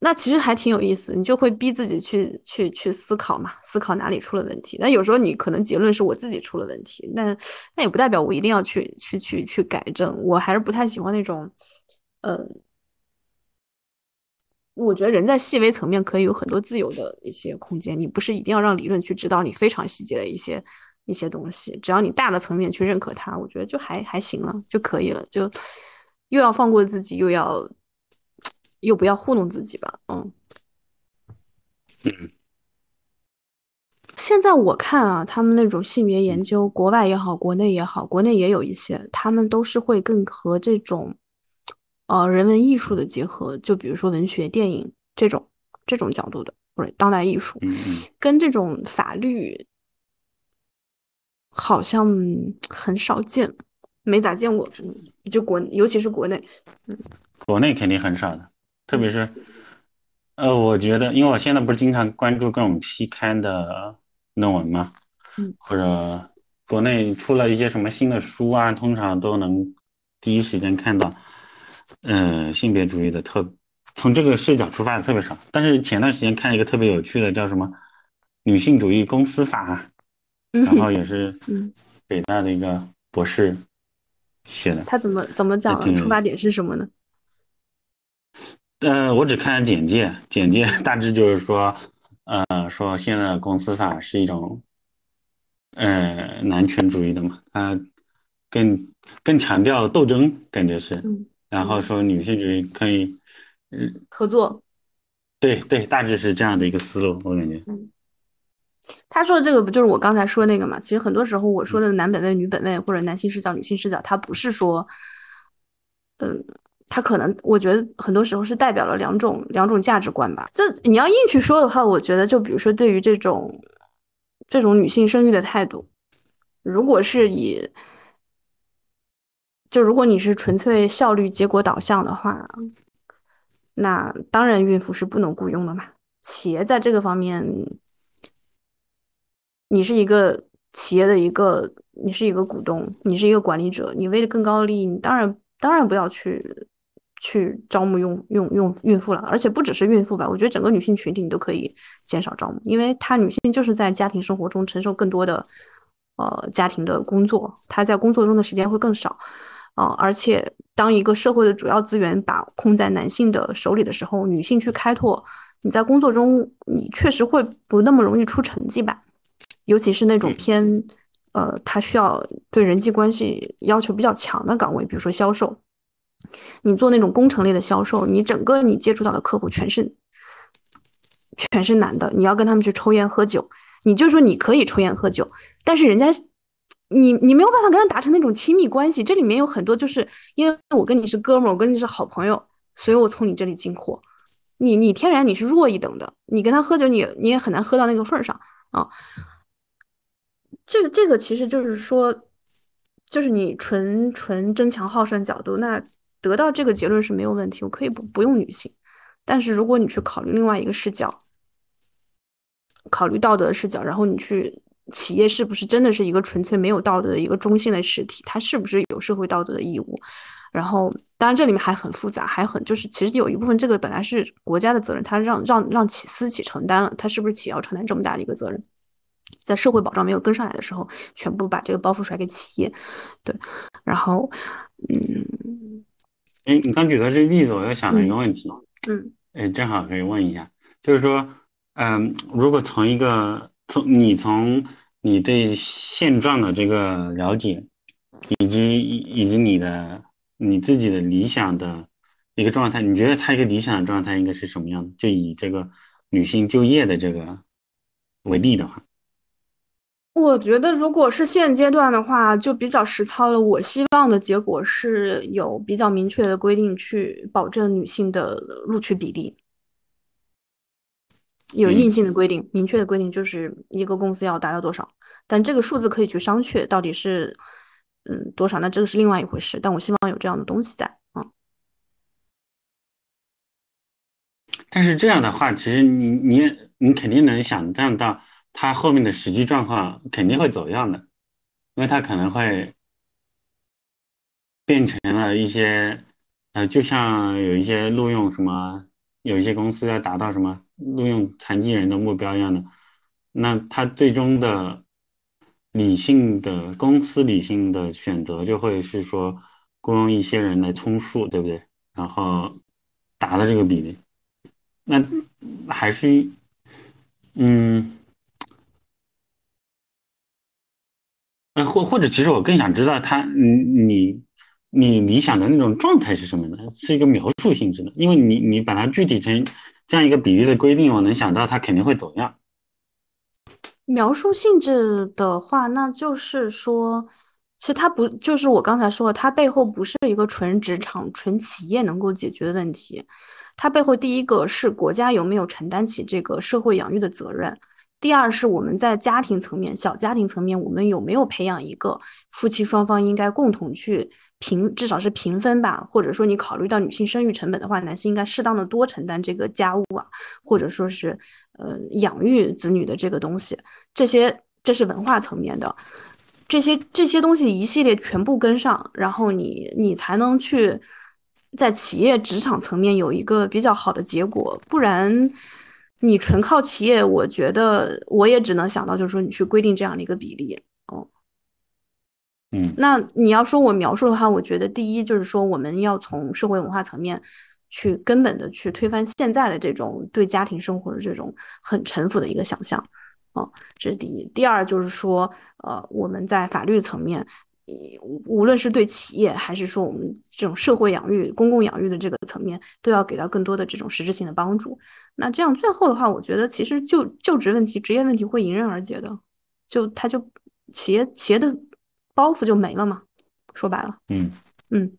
那其实还挺有意思，你就会逼自己去去去思考嘛，思考哪里出了问题。那有时候你可能结论是我自己出了问题，那那也不代表我一定要去去去去改正。我还是不太喜欢那种，呃，我觉得人在细微层面可以有很多自由的一些空间，你不是一定要让理论去指导你非常细节的一些。一些东西，只要你大的层面去认可它，我觉得就还还行了，就可以了。就又要放过自己，又要又不要糊弄自己吧。嗯嗯。现在我看啊，他们那种性别研究，国外也好，国内也好，国内也有一些，他们都是会更和这种呃人文艺术的结合，就比如说文学、电影这种这种角度的，或者当代艺术，跟这种法律。好像很少见，没咋见过。嗯，就国，尤其是国内，嗯，国内肯定很少的。特别是，呃，我觉得，因为我现在不是经常关注各种期刊的论文嘛，嗯，或者国内出了一些什么新的书啊，通常都能第一时间看到，嗯，性别主义的特，从这个视角出发的特别少。但是前段时间看一个特别有趣的，叫什么女性主义公司法。然后也是 北大的一个博士写的。他怎么怎么讲的？出发点是什么呢？呃，我只看简介，简介大致就是说，呃，说现在的公司法是一种，呃，男权主义的嘛，它更更强调斗争，感觉是。然后说女性主义可以，嗯，合作。对对，大致是这样的一个思路，我感觉。他说的这个不就是我刚才说那个嘛？其实很多时候我说的男本位、女本位，或者男性视角、女性视角，它不是说，嗯，他可能我觉得很多时候是代表了两种两种价值观吧。这你要硬去说的话，我觉得就比如说对于这种这种女性生育的态度，如果是以就如果你是纯粹效率结果导向的话，那当然孕妇是不能雇佣的嘛。企业在这个方面。你是一个企业的一个，你是一个股东，你是一个管理者，你为了更高的利益，你当然当然不要去去招募用用用孕妇了，而且不只是孕妇吧，我觉得整个女性群体你都可以减少招募，因为她女性就是在家庭生活中承受更多的呃家庭的工作，她在工作中的时间会更少啊，而且当一个社会的主要资源把控在男性的手里的时候，女性去开拓，你在工作中你确实会不那么容易出成绩吧。尤其是那种偏，呃，他需要对人际关系要求比较强的岗位，比如说销售，你做那种工程类的销售，你整个你接触到的客户全是全是男的，你要跟他们去抽烟喝酒，你就说你可以抽烟喝酒，但是人家你你没有办法跟他达成那种亲密关系，这里面有很多就是因为我跟你是哥们儿，我跟你是好朋友，所以我从你这里进货，你你天然你是弱一等的，你跟他喝酒，你你也很难喝到那个份儿上啊。这个这个其实就是说，就是你纯纯争强好胜角度，那得到这个结论是没有问题，我可以不不用女性。但是如果你去考虑另外一个视角，考虑道德视角，然后你去企业是不是真的是一个纯粹没有道德的一个中性的实体，它是不是有社会道德的义务？然后当然这里面还很复杂，还很就是其实有一部分这个本来是国家的责任，它让让让企私企承担了，它是不是企业要承担这么大的一个责任？在社会保障没有跟上来的时候，全部把这个包袱甩给企业，对，然后，嗯，哎，你刚举的这个例子，我又想了一个问题，嗯，哎，正好可以问一下，就是说，嗯，如果从一个从你从你对现状的这个了解，以及以及你的你自己的理想的一个状态，你觉得他一个理想的状态应该是什么样的？就以这个女性就业的这个。为例的话。我觉得，如果是现阶段的话，就比较实操了。我希望的结果是有比较明确的规定，去保证女性的录取比例，有硬性的规定，明确的规定，就是一个公司要达到多少。但这个数字可以去商榷，到底是嗯多少？那这个是另外一回事。但我希望有这样的东西在啊。但是这样的话，其实你你你肯定能想象到。他后面的实际状况肯定会走样的，因为他可能会变成了一些，呃，就像有一些录用什么，有一些公司要达到什么录用残疾人的目标一样的，那他最终的理性的公司理性的选择就会是说雇佣一些人来充数，对不对？然后达到这个比例，那还是，嗯。或或者，其实我更想知道他，你你你理想的那种状态是什么呢？是一个描述性质的，因为你你把它具体成这样一个比例的规定，我能想到它肯定会走样。描述性质的话，那就是说，其实它不就是我刚才说的，它背后不是一个纯职场、纯企业能够解决的问题，它背后第一个是国家有没有承担起这个社会养育的责任。第二是我们在家庭层面、小家庭层面，我们有没有培养一个夫妻双方应该共同去平，至少是平分吧？或者说你考虑到女性生育成本的话，男性应该适当的多承担这个家务啊，或者说是呃养育子女的这个东西，这些这是文化层面的，这些这些东西一系列全部跟上，然后你你才能去在企业职场层面有一个比较好的结果，不然。你纯靠企业，我觉得我也只能想到，就是说你去规定这样的一个比例，哦，嗯，那你要说我描述的话，我觉得第一就是说我们要从社会文化层面去根本的去推翻现在的这种对家庭生活的这种很陈腐的一个想象，哦，这是第一。第二就是说，呃，我们在法律层面。无论是对企业，还是说我们这种社会养育、公共养育的这个层面，都要给到更多的这种实质性的帮助。那这样最后的话，我觉得其实就就职问题、职业问题会迎刃而解的，就他就企业企业的包袱就没了嘛。说白了，嗯嗯，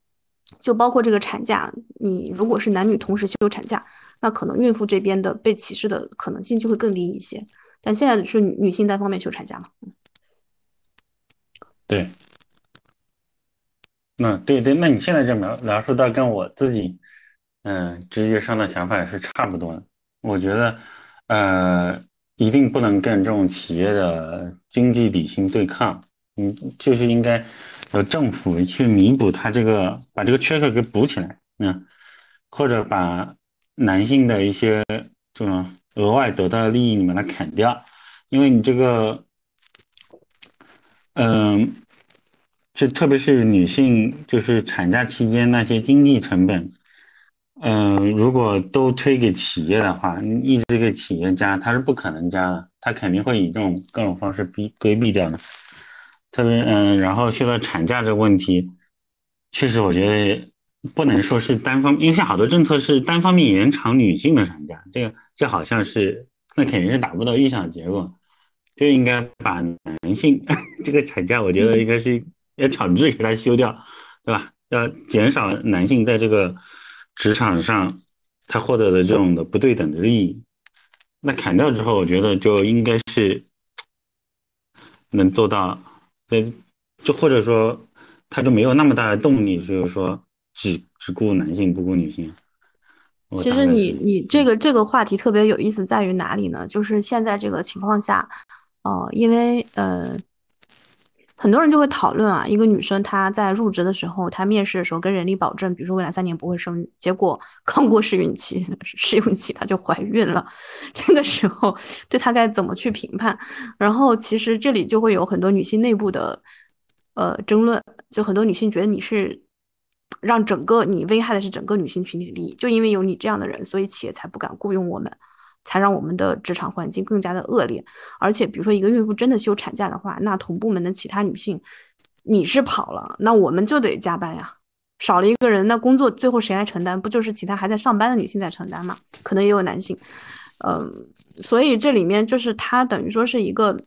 就包括这个产假，你如果是男女同时休产假，那可能孕妇这边的被歧视的可能性就会更低一些。但现在是女性单方面休产假嘛？对。那对对，那你现在这描描述到跟我自己，嗯，直觉上的想法也是差不多的。我觉得，呃，一定不能跟这种企业的经济理性对抗，嗯，就是应该由政府去弥补它这个，把这个缺口给补起来，嗯，或者把男性的一些这种额外得到的利益你把它砍掉，因为你这个，嗯。是，特别是女性，就是产假期间那些经济成本，嗯，如果都推给企业的话，你一直给企业加，他是不可能加的，他肯定会以这种各种方式避规避掉的。特别，嗯，然后说到产假这个问题，确实我觉得不能说是单方，因为像好多政策是单方面延长女性的产假，这个这好像是那肯定是达不到预想的结果，就应该把男性 这个产假，我觉得应该是。要强制给他休掉，对吧？要减少男性在这个职场上他获得的这种的不对等的利益。那砍掉之后，我觉得就应该是能做到，对，就或者说他就没有那么大的动力，就是说只只顾男性不顾女性。其实你你这个这个话题特别有意思，在于哪里呢？就是现在这个情况下，哦，因为呃。很多人就会讨论啊，一个女生她在入职的时候，她面试的时候跟人力保证，比如说未来三年不会生育，结果 刚过试孕期，试用期她就怀孕了，这个时候对她该怎么去评判？然后其实这里就会有很多女性内部的呃争论，就很多女性觉得你是让整个你危害的是整个女性群体的利益，就因为有你这样的人，所以企业才不敢雇佣我们。才让我们的职场环境更加的恶劣，而且比如说一个孕妇真的休产假的话，那同部门的其他女性，你是跑了，那我们就得加班呀，少了一个人，那工作最后谁来承担？不就是其他还在上班的女性在承担吗？可能也有男性，嗯，所以这里面就是它等于说是一个，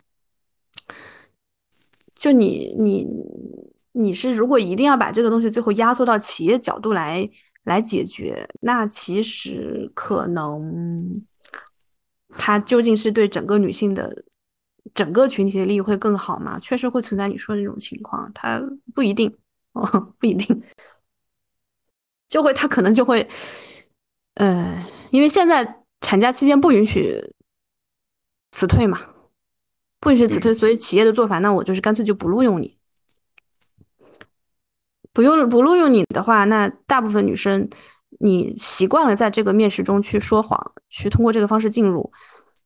就你你你是如果一定要把这个东西最后压缩到企业角度来来解决，那其实可能它究竟是对整个女性的整个群体的利益会更好吗？确实会存在你说的这种情况，它不一定哦，不一定，就会它可能就会，呃，因为现在产假期间不允许。辞退嘛，不允许辞退，所以企业的做法，那我就是干脆就不录用你，不用不录用你的话，那大部分女生，你习惯了在这个面试中去说谎，去通过这个方式进入，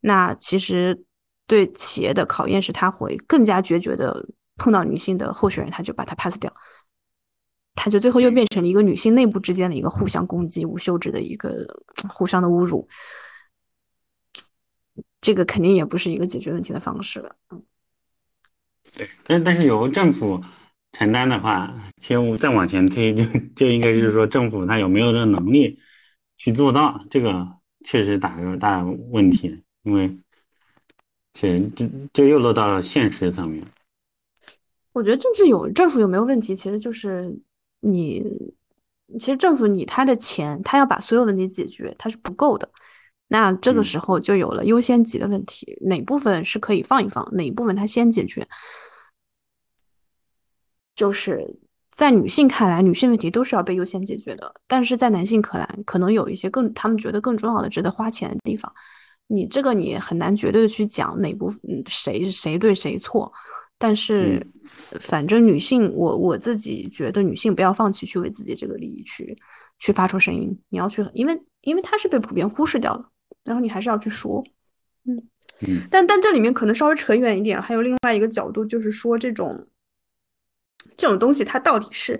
那其实对企业的考验是，他会更加决绝的碰到女性的候选人，他就把他 pass 掉，他就最后又变成了一个女性内部之间的一个互相攻击、无休止的一个互相的侮辱。这个肯定也不是一个解决问题的方式了，嗯，对，但但是由政府承担的话，其实再往前推，就就应该是说政府他有没有这个能力去做到，这个确实打个大问题，因为这这这又落到了现实层面。我觉得政治有政府有没有问题，其实就是你，其实政府你他的钱，他要把所有问题解决，他是不够的。那这个时候就有了优先级的问题，哪部分是可以放一放，哪一部分他先解决？就是在女性看来，女性问题都是要被优先解决的，但是在男性看来，可能有一些更他们觉得更重要的、值得花钱的地方。你这个你很难绝对的去讲哪部分谁谁对谁错，但是反正女性，我我自己觉得女性不要放弃去为自己这个利益去去发出声音，你要去，因为因为它是被普遍忽视掉的。然后你还是要去说，嗯嗯，但但这里面可能稍微扯远一点，还有另外一个角度，就是说这种这种东西它到底是，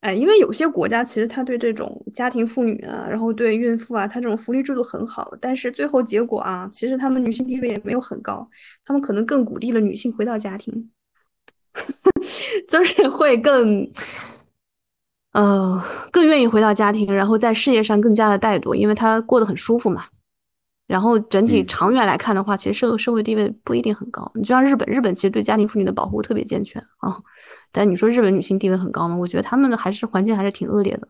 哎，因为有些国家其实它对这种家庭妇女啊，然后对孕妇啊，它这种福利制度很好，但是最后结果啊，其实他们女性地位也没有很高，他们可能更鼓励了女性回到家庭，就是会更。呃，更愿意回到家庭，然后在事业上更加的怠惰，因为他过得很舒服嘛。然后整体长远来看的话，其实社社会地位不一定很高。你就像日本，日本其实对家庭妇女的保护特别健全啊。但你说日本女性地位很高吗？我觉得她们的还是环境还是挺恶劣的。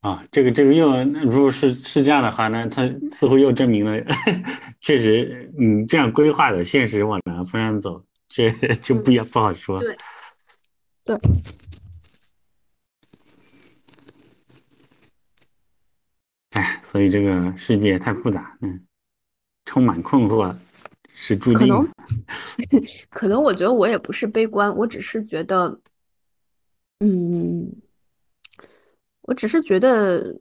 啊，这个这个又如果是是这样的话呢，它似乎又证明了，确实，嗯，这样规划的现实往哪个方向走，这就不也不好说。对，对。哎，所以这个世界太复杂，嗯，充满困惑，是注定。可 能，可能我觉得我也不是悲观，我只是觉得，嗯。我只是觉得，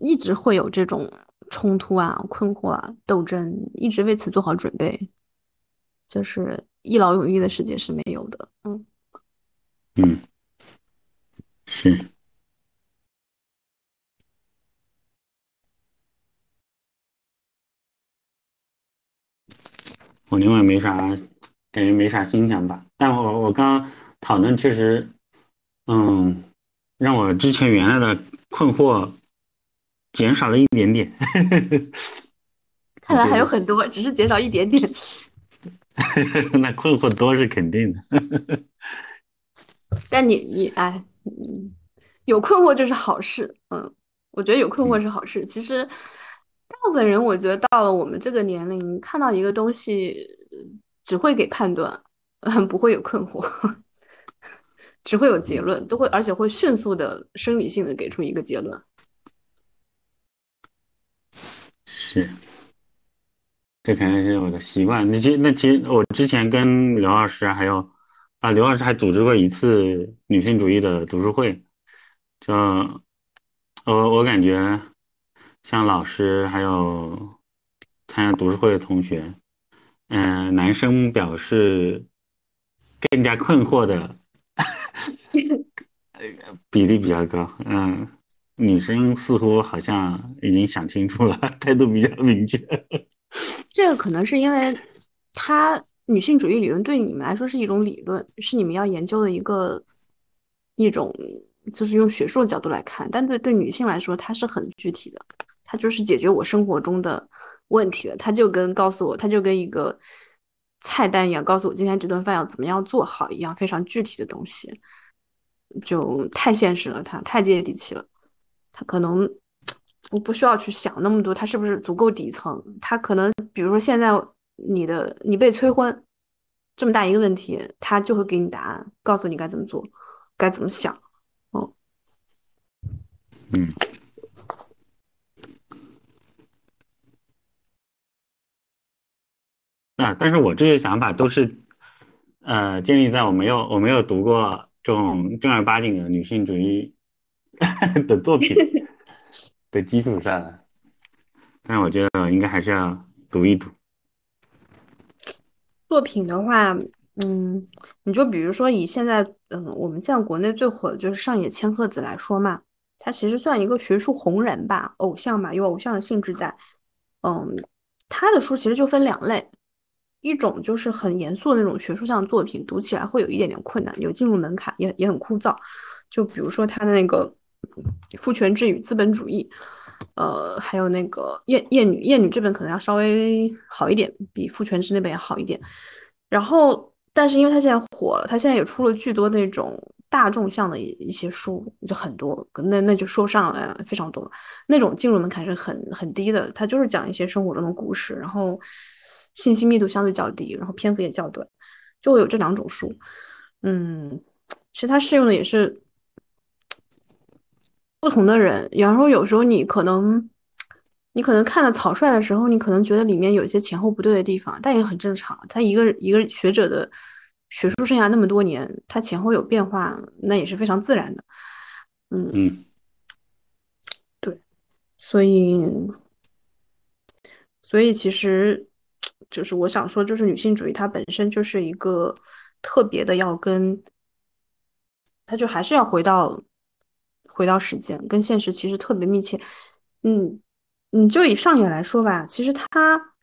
一直会有这种冲突啊、困惑啊、斗争，一直为此做好准备，就是一劳永逸的世界是没有的。嗯，嗯，是。我另外没啥，感觉没啥新想法，但我我刚讨论确实，嗯。让我之前原来的困惑减少了一点点，看来还有很多，只是减少一点点。那困惑多是肯定的。但你你哎，有困惑就是好事。嗯，我觉得有困惑是好事。其实大大部分人，我觉得到了我们这个年龄，看到一个东西只会给判断，不会有困惑。只会有结论，都会，而且会迅速的生理性的给出一个结论。是，这肯定是我的习惯。那其那其实我之前跟刘老师还有啊，刘老师还组织过一次女性主义的读书会。就我我感觉，像老师还有参加读书会的同学，嗯，男生表示更加困惑的。比例比较高，嗯，女生似乎好像已经想清楚了，态度比较明确。这个可能是因为，他女性主义理论对你们来说是一种理论，是你们要研究的一个一种就是用学术角度来看，但对对女性来说，它是很具体的，它就是解决我生活中的问题的，它就跟告诉我，它就跟一个菜单一样，告诉我今天这顿饭要怎么样做好一样，非常具体的东西，就太现实了，它太接地气了，它可能我不需要去想那么多，它是不是足够底层，它可能比如说现在你的你被催婚这么大一个问题，它就会给你答案，告诉你该怎么做，该怎么想。嗯，啊，但是我这些想法都是，呃，建立在我没有我没有读过这种正儿八经的女性主义 的作品 的基础上，但我觉得应该还是要读一读。作品的话，嗯，你就比如说以现在，嗯，我们现在国内最火的就是上野千鹤子来说嘛。她其实算一个学术红人吧，偶像嘛，有偶像的性质在。嗯，他的书其实就分两类，一种就是很严肃的那种学术上的作品，读起来会有一点点困难，有进入门槛，也也很枯燥。就比如说他的那个《父权制与资本主义》，呃，还有那个《厌厌女》，《厌女》这本可能要稍微好一点，比《父权制》那本要好一点。然后，但是因为他现在火了，他现在也出了巨多那种。大众向的一一些书就很多，那那就说不上来了，非常多。那种进入门槛是很很低的，它就是讲一些生活中的故事，然后信息密度相对较低，然后篇幅也较短，就会有这两种书。嗯，其实它适用的也是不同的人。比方说，有时候你可能你可能看了草率的时候，你可能觉得里面有一些前后不对的地方，但也很正常。他一个一个学者的。学术生涯那么多年，他前后有变化，那也是非常自然的。嗯嗯，对，所以，所以其实就是我想说，就是女性主义它本身就是一个特别的，要跟，它就还是要回到回到时间，跟现实其实特别密切。嗯，你就以上野来说吧，其实他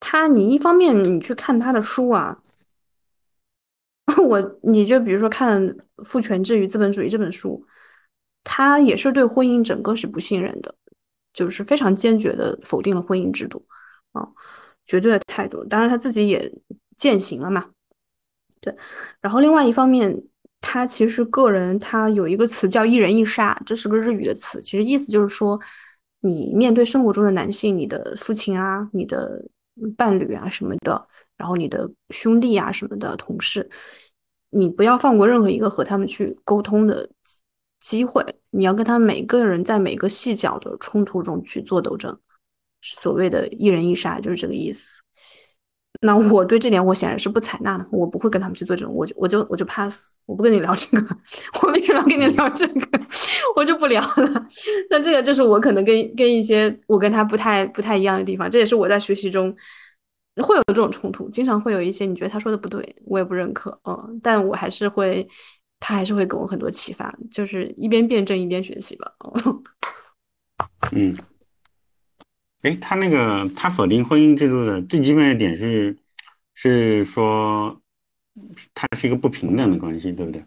他，你一方面你去看他的书啊。我，你就比如说看《父权制与资本主义》这本书，他也是对婚姻整个是不信任的，就是非常坚决的否定了婚姻制度，啊，绝对的态度。当然他自己也践行了嘛，对。然后另外一方面，他其实个人他有一个词叫“一人一杀”，这是个日语的词，其实意思就是说，你面对生活中的男性，你的父亲啊，你的伴侣啊什么的。然后你的兄弟啊什么的同事，你不要放过任何一个和他们去沟通的机会，你要跟他每个人在每个细小的冲突中去做斗争。所谓的“一人一杀”就是这个意思。那我对这点我显然是不采纳的，我不会跟他们去做这种，我就我就我就 pass，我不跟你聊这个。我为什么要跟你聊这个？我就不聊了。那这个就是我可能跟跟一些我跟他不太不太一样的地方，这也是我在学习中。会有这种冲突，经常会有一些你觉得他说的不对，我也不认可，嗯，但我还是会，他还是会给我很多启发，就是一边辩证一边学习吧。嗯，哎，他那个他否定婚姻制度的最基本的点是，是说，它是一个不平等的关系，对不对？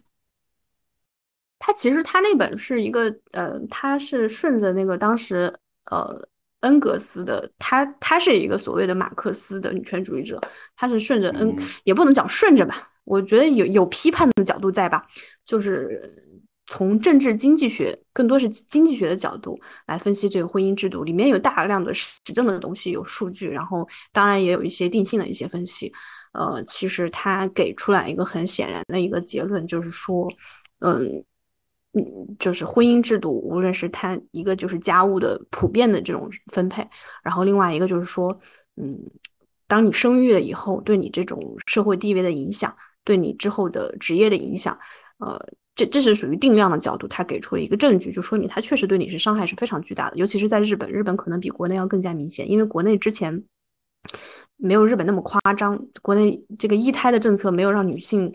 他其实他那本是一个，呃，他是顺着那个当时，呃。恩格斯的他，他是一个所谓的马克思的女权主义者，他是顺着恩，也不能讲顺着吧，我觉得有有批判的角度在吧，就是从政治经济学，更多是经济学的角度来分析这个婚姻制度，里面有大量的实证的东西，有数据，然后当然也有一些定性的一些分析，呃，其实他给出来一个很显然的一个结论，就是说，嗯。嗯，就是婚姻制度，无论是它一个就是家务的普遍的这种分配，然后另外一个就是说，嗯，当你生育了以后，对你这种社会地位的影响，对你之后的职业的影响，呃，这这是属于定量的角度，他给出了一个证据，就说明他确实对你是伤害是非常巨大的，尤其是在日本，日本可能比国内要更加明显，因为国内之前没有日本那么夸张，国内这个一胎的政策没有让女性。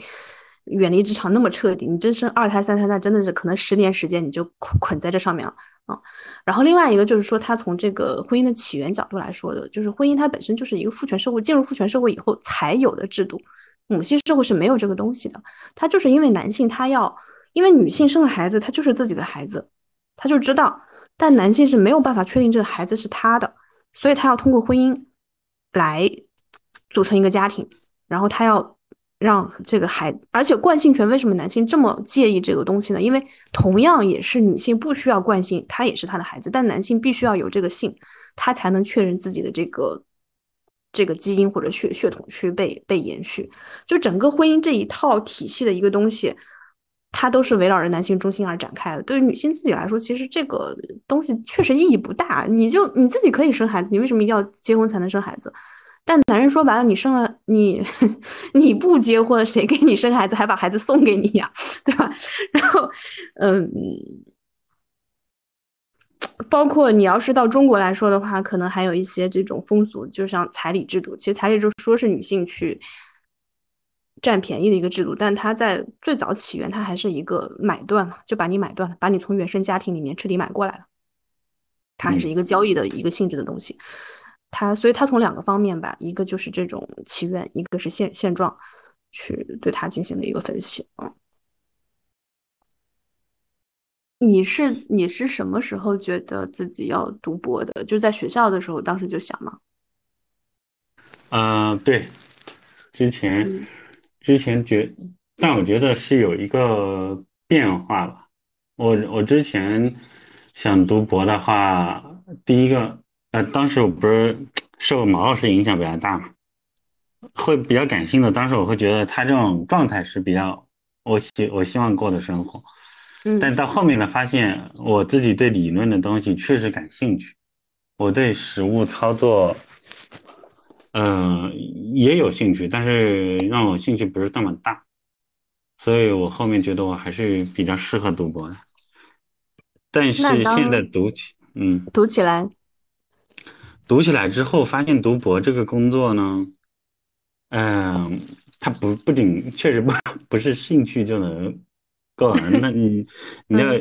远离职场那么彻底，你真生二胎三胎，那真的是可能十年时间你就捆捆在这上面了啊。然后另外一个就是说，他从这个婚姻的起源角度来说的，就是婚姻它本身就是一个父权社会，进入父权社会以后才有的制度，母系社会是没有这个东西的。它就是因为男性他要因为女性生了孩子，她就是自己的孩子，她就知道，但男性是没有办法确定这个孩子是他的，所以他要通过婚姻来组成一个家庭，然后他要让这个孩，而且惯性权为什么男性这么介意这个东西呢？因为同样也是女性不需要惯性，他也是他的孩子，但男性必须要有这个性，他才能确认自己的这个。这个基因或者血血统去被被延续，就整个婚姻这一套体系的一个东西，它都是围绕着男性中心而展开的。对于女性自己来说，其实这个东西确实意义不大。你就你自己可以生孩子，你为什么一定要结婚才能生孩子？但男人说白了，你生了你 你不结婚，谁给你生孩子，还把孩子送给你呀？对吧？然后，嗯。包括你要是到中国来说的话，可能还有一些这种风俗，就像彩礼制度。其实彩礼就说是女性去占便宜的一个制度，但它在最早起源，它还是一个买断嘛，就把你买断了，把你从原生家庭里面彻底买过来了。它还是一个交易的一个性质的东西。它所以它从两个方面吧，一个就是这种起源，一个是现现状，去对它进行了一个分析啊。你是你是什么时候觉得自己要读博的？就在学校的时候，当时就想吗？嗯，对，之前之前觉，但我觉得是有一个变化吧。我我之前想读博的话，第一个呃，当时我不是受毛老师影响比较大嘛，会比较感性的。当时我会觉得他这种状态是比较我希我希望过的生活。但到后面呢，发现我自己对理论的东西确实感兴趣，我对实物操作，嗯，也有兴趣，但是让我兴趣不是那么大，所以我后面觉得我还是比较适合读博的。但是现在读起，嗯，读起来，读起来之后发现读博这个工作呢，嗯，它不不仅确实不 不是兴趣就能。够了，那你 你要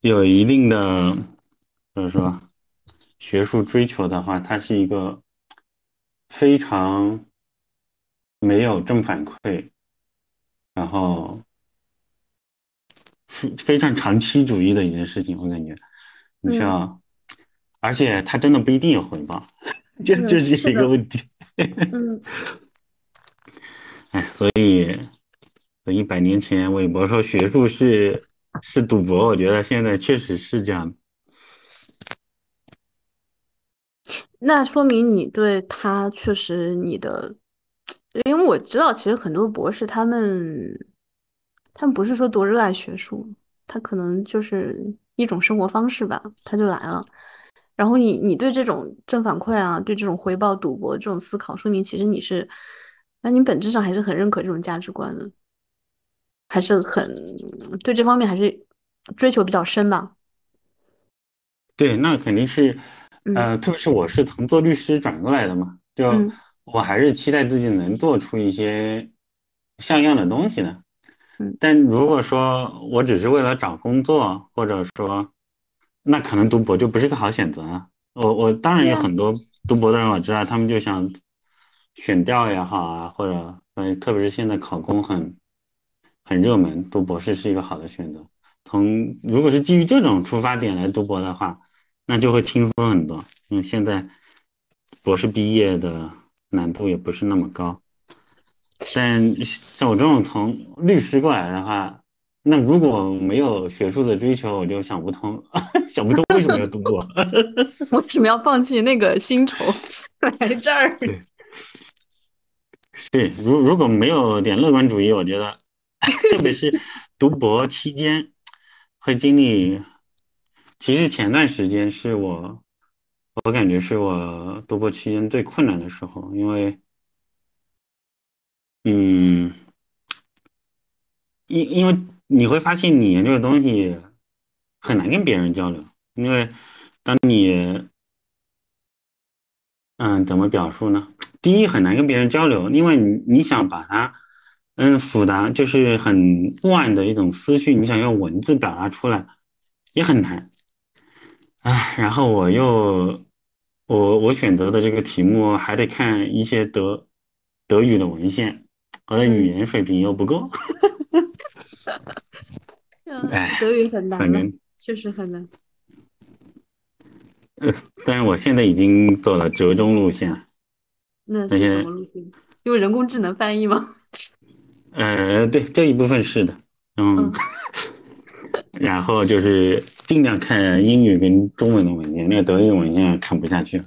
有一定的，就是说学术追求的话，它是一个非常没有正反馈，然后非非常长期主义的一件事情。我感觉你需要，而且他真的不一定有回报，这这是一个问题。嗯，哎，所以。一百年前，韦伯说学术是是赌博，我觉得现在确实是这样。那说明你对他确实你的，因为我知道，其实很多博士他们，他们不是说多热爱学术，他可能就是一种生活方式吧，他就来了。然后你你对这种正反馈啊，对这种回报赌博这种思考，说明其实你是，那你本质上还是很认可这种价值观的。还是很对这方面还是追求比较深吧。对，那肯定是，呃，特别是我是从做律师转过来的嘛，就我还是期待自己能做出一些像样的东西的。嗯，但如果说我只是为了找工作，或者说，那可能读博就不是个好选择啊。我我当然有很多读博的人，我知道他们就想选调也好啊，或者嗯，特别是现在考公很。很热门，读博士是一个好的选择。从如果是基于这种出发点来读博的话，那就会轻松很多。因为现在博士毕业的难度也不是那么高。但像我这种从律师过来的话，那如果没有学术的追求，我就想不通，想不通为什么要读博，为什么要放弃那个薪酬 来这儿？对，如如果没有点乐观主义，我觉得。特别是读博期间会经历，其实前段时间是我，我感觉是我读博期间最困难的时候，因为，嗯，因因为你会发现你研究的东西很难跟别人交流，因为当你，嗯，怎么表述呢？第一很难跟别人交流，因为你你想把它。嗯，复杂就是很乱的一种思绪，你想用文字表达出来也很难。唉，然后我又我我选择的这个题目还得看一些德德语的文献，我的语言水平又不够。哎，德语很难，确实很难。呃，但是我现在已经走了折中路线。那是什么路线？用人工智能翻译吗？呃，对，这一部分是的，嗯。然后就是尽量看英语跟中文的文件，那个德语文件看不下去了。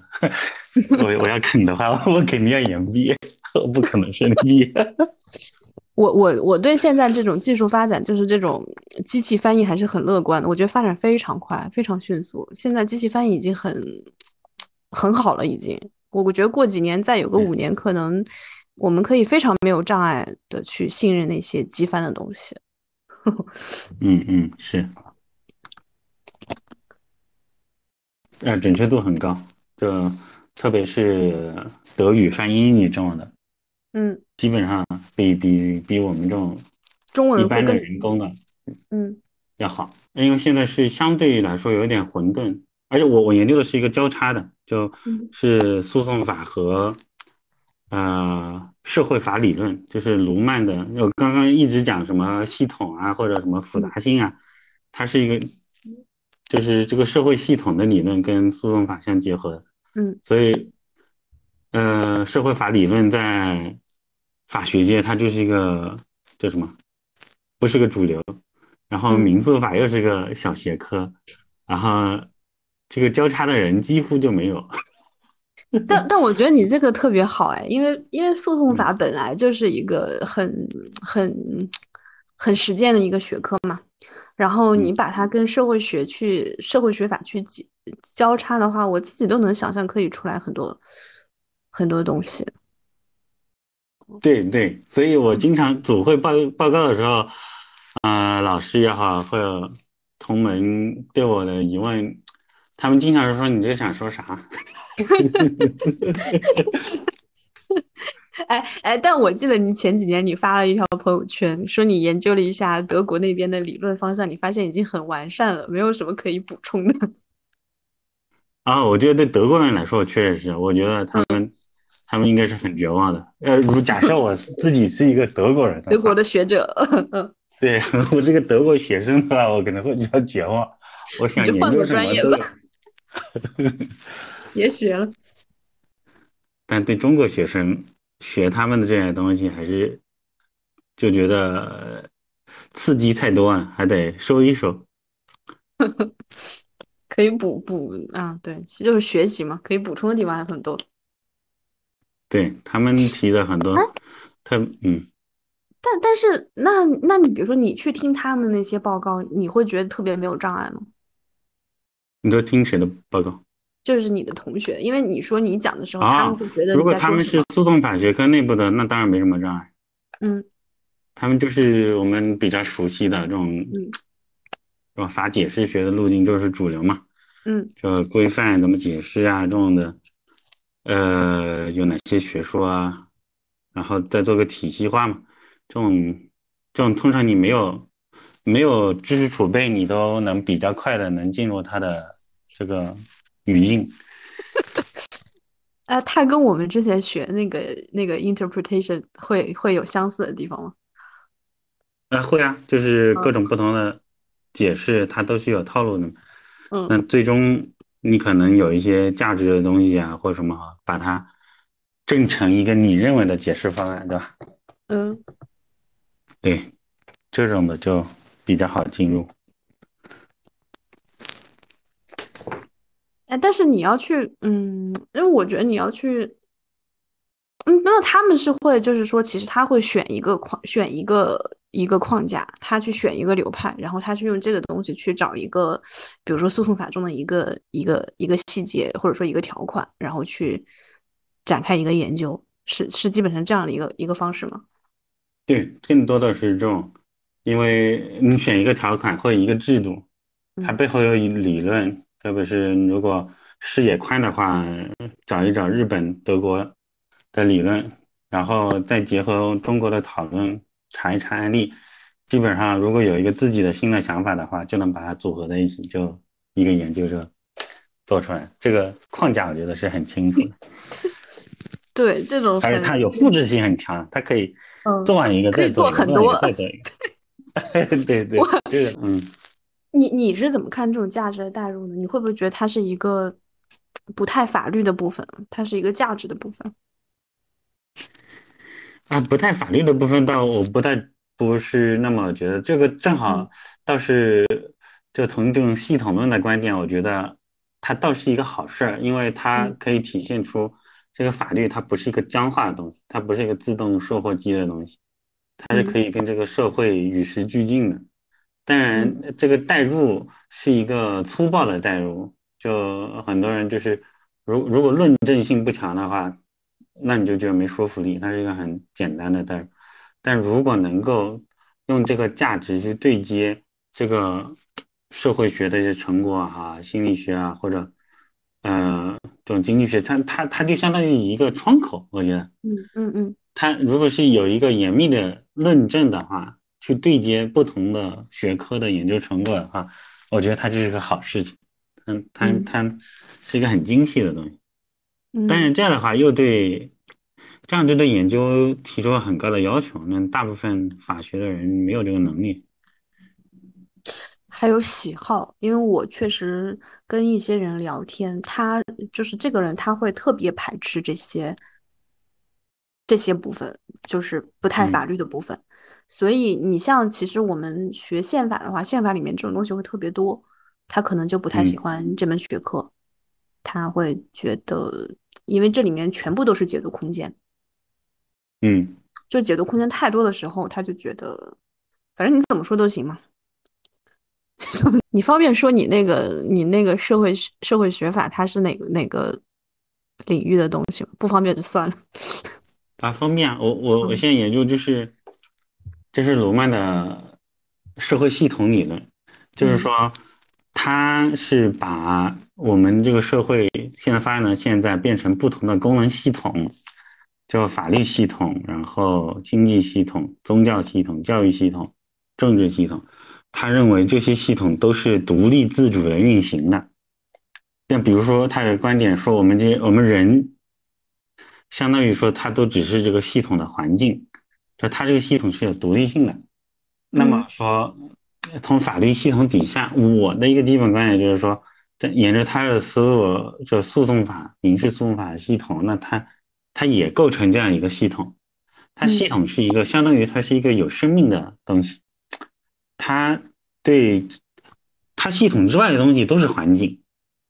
我我要看的话，我肯定要延毕，我不可能顺利。我我我对现在这种技术发展，就是这种机器翻译还是很乐观的。我觉得发展非常快，非常迅速。现在机器翻译已经很很好了，已经。我我觉得过几年再有个五年，可能我们可以非常没有障碍的去信任那些机翻的东西。嗯嗯是，呃，准确度很高，这特别是德语翻英语这种的，嗯，基本上比比比我们这种中文一般的人工的，嗯，要好，因为现在是相对来说有点混沌，而且我我研究的是一个交叉的，就是诉讼法和。呃，社会法理论就是卢曼的。我刚刚一直讲什么系统啊，或者什么复杂性啊，它是一个，就是这个社会系统的理论跟诉讼法相结合。嗯，所以，呃，社会法理论在法学界它就是一个叫什么，不是个主流。然后民诉法又是个小学科，然后这个交叉的人几乎就没有。但但我觉得你这个特别好哎，因为因为诉讼法本来就是一个很很很实践的一个学科嘛，然后你把它跟社会学去社会学法去交交叉的话，我自己都能想象可以出来很多很多东西。对对，所以我经常组会报报告的时候，啊，老师也好，或者同门对我的疑问，他们经常是说你这想说啥？哎哎，但我记得你前几年你发了一条朋友圈，说你研究了一下德国那边的理论方向，你发现已经很完善了，没有什么可以补充的。啊，我觉得对德国人来说，确实是，我觉得他们他们应该是很绝望的。呃，如假设我自己是一个德国人，德国的学者，对我这个德国学生的话，我可能会比较绝望。我想研究什么都。别学了，但对中国学生学他们的这些东西，还是就觉得刺激太多了，还得收一收。可以补补啊，对，其实就是学习嘛，可以补充的地方还很多。对他们提的很多，他嗯，但但是那那你比如说你去听他们那些报告，你会觉得特别没有障碍吗？你都听谁的报告？就是你的同学，因为你说你讲的时候，他们会觉得如果他们是诉讼法学科内部的，那当然没什么障碍。嗯，他们就是我们比较熟悉的这种，这种法解释学的路径就是主流嘛。嗯，就规范怎么解释啊，这种的，呃，有哪些学说啊，然后再做个体系化嘛。这种这种通常你没有没有知识储备，你都能比较快的能进入他的这个。语音，啊，它跟我们之前学那个那个 interpretation 会会有相似的地方吗？啊，会啊，就是各种不同的解释，它都是有套路的。嗯，那最终你可能有一些价值的东西啊，或者什么，把它正成一个你认为的解释方案，对吧？嗯，对，这种的就比较好进入。哎，但是你要去，嗯，因为我觉得你要去，嗯，那他们是会，就是说，其实他会选一个框，选一个一个框架，他去选一个流派，然后他去用这个东西去找一个，比如说诉讼法中的一个一个一个细节，或者说一个条款，然后去展开一个研究，是是基本上这样的一个一个方式吗？对，更多的是这种，因为你选一个条款或者一个制度，它背后有理论。特别是如果视野宽的话，找一找日本、德国的理论，然后再结合中国的讨论，查一查案例，基本上如果有一个自己的新的想法的话，就能把它组合在一起，就一个研究者做出来。这个框架我觉得是很清楚的。对，这种而且它有复制性很强，它可以做完一个再做很多，再做一个。对 对，这个嗯，你你是怎么看这种价值的代入呢？你会不会觉得它是一个不太法律的部分？它是一个价值的部分？啊，不太法律的部分倒我不太不是那么觉得，这个正好倒是就从这种系统论的观点，我觉得它倒是一个好事儿，因为它可以体现出这个法律它不是一个僵化的东西，它不是一个自动售货机的东西，它是可以跟这个社会与时俱进的。当然，这个代入是一个粗暴的代入，就很多人就是如如果论证性不强的话。那你就觉得没说服力，它是一个很简单的代入，但如果能够用这个价值去对接这个社会学的一些成果啊、心理学啊，或者呃这种经济学，它它它就相当于一个窗口，我觉得，嗯嗯嗯，它如果是有一个严密的论证的话，去对接不同的学科的研究成果的话，我觉得它就是个好事情，嗯，它它是一个很精细的东西。但是这样的话又对这样就对研究提出了很高的要求，那大部分法学的人没有这个能力。还有喜好，因为我确实跟一些人聊天，他就是这个人，他会特别排斥这些这些部分，就是不太法律的部分。所以你像其实我们学宪法的话，宪法里面这种东西会特别多，他可能就不太喜欢这门学科，他会觉得。因为这里面全部都是解读空间，嗯，就解读空间太多的时候，他就觉得，反正你怎么说都行嘛。你方便说你那个你那个社会社会学法它是哪个哪个领域的东西吗？不方便就算了。啊，方便啊，我我我现在研究就是，这是罗曼的社会系统理论，就是说。他是把我们这个社会现在发展到现在变成不同的功能系统，就法律系统，然后经济系统、宗教系统、教育系统、政治系统。他认为这些系统都是独立自主的运行的。像比如说，他的观点说，我们这我们人，相当于说，他都只是这个系统的环境，就它这个系统是有独立性的。那么说。从法律系统底下，我的一个基本观点就是说，在沿着他的思路，就诉讼法、民事诉讼法系统，那它它也构成这样一个系统。它系统是一个相当于它是一个有生命的东西，它对它系统之外的东西都是环境，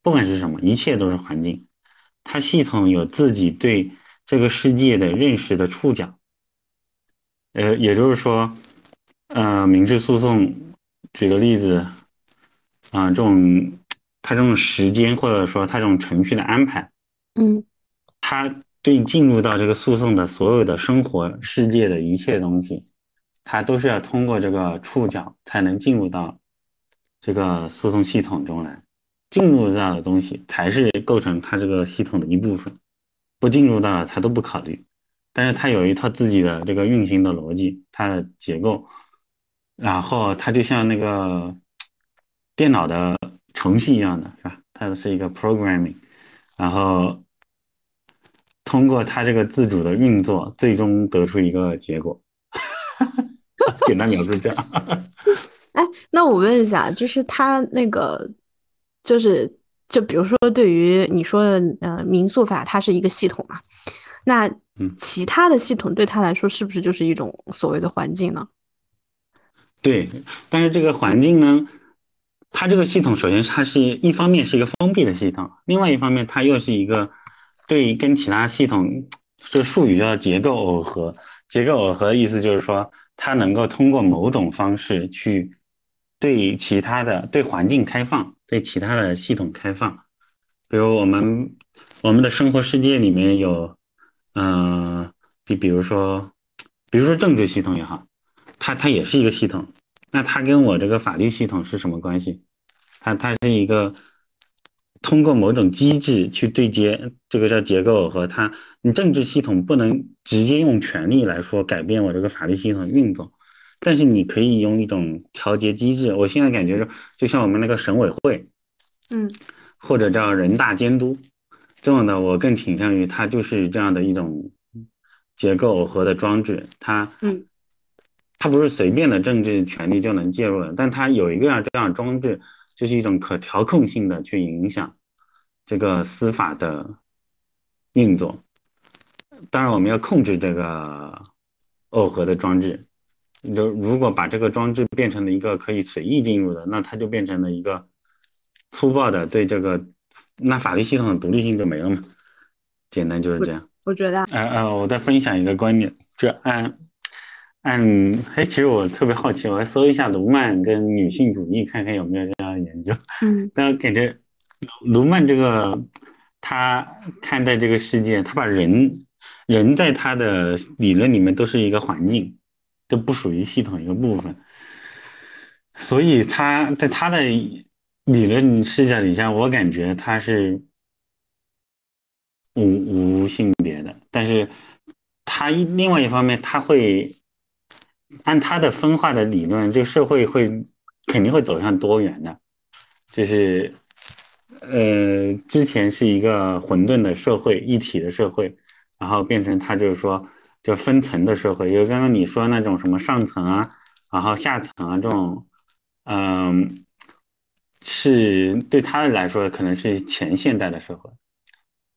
不管是什么，一切都是环境。它系统有自己对这个世界的认识的触角，呃，也就是说，呃，民事诉讼。举个例子，啊，这种他这种时间或者说他这种程序的安排，嗯，他对进入到这个诉讼的所有的生活世界的一切东西，他都是要通过这个触角才能进入到这个诉讼系统中来，进入到的东西才是构成他这个系统的一部分，不进入到他都不考虑，但是他有一套自己的这个运行的逻辑，它的结构。然后它就像那个电脑的程序一样的是吧？它是一个 programming，然后通过它这个自主的运作，最终得出一个结果。简单描述这样。哎，那我问一下，就是它那个，就是就比如说，对于你说的呃民诉法，它是一个系统嘛？那其他的系统对他来说，是不是就是一种所谓的环境呢？对，但是这个环境呢，它这个系统首先它是一方面是一个封闭的系统，另外一方面它又是一个对跟其他系统，这术语叫结构耦合。结构耦合的意思就是说，它能够通过某种方式去对其他的对环境开放，对其他的系统开放。比如我们我们的生活世界里面有，嗯，比比如说，比如说政治系统也好。它它也是一个系统，那它跟我这个法律系统是什么关系？它它是一个通过某种机制去对接，这个叫结构和它。你政治系统不能直接用权力来说改变我这个法律系统运作，但是你可以用一种调节机制。我现在感觉就就像我们那个省委会，嗯，或者叫人大监督这种的，我更倾向于它就是这样的一种结构耦合的装置，它嗯。它不是随便的政治权利就能介入的，但它有一个这样装置，就是一种可调控性的去影响这个司法的运作。当然，我们要控制这个耦合的装置。就如果把这个装置变成了一个可以随意进入的，那它就变成了一个粗暴的对这个，那法律系统的独立性就没了嘛。简单就是这样。我觉得。呃呃，我再分享一个观点，就按按，哎，其实我特别好奇，我来搜一下卢曼跟女性主义，看看有没有这样的研究。嗯。但感觉卢卢曼这个他看待这个世界，他把人人在他的理论里面都是一个环境。都不属于系统一个部分，所以他在他的理论视角底下，我感觉他是无无性别的。但是他另外一方面，他会按他的分化的理论，这个社会会肯定会走向多元的。就是呃，之前是一个混沌的社会，一体的社会，然后变成他就是说。就分层的社会，就刚刚你说那种什么上层啊，然后下层啊这种，嗯，是对他来说可能是前现代的社会。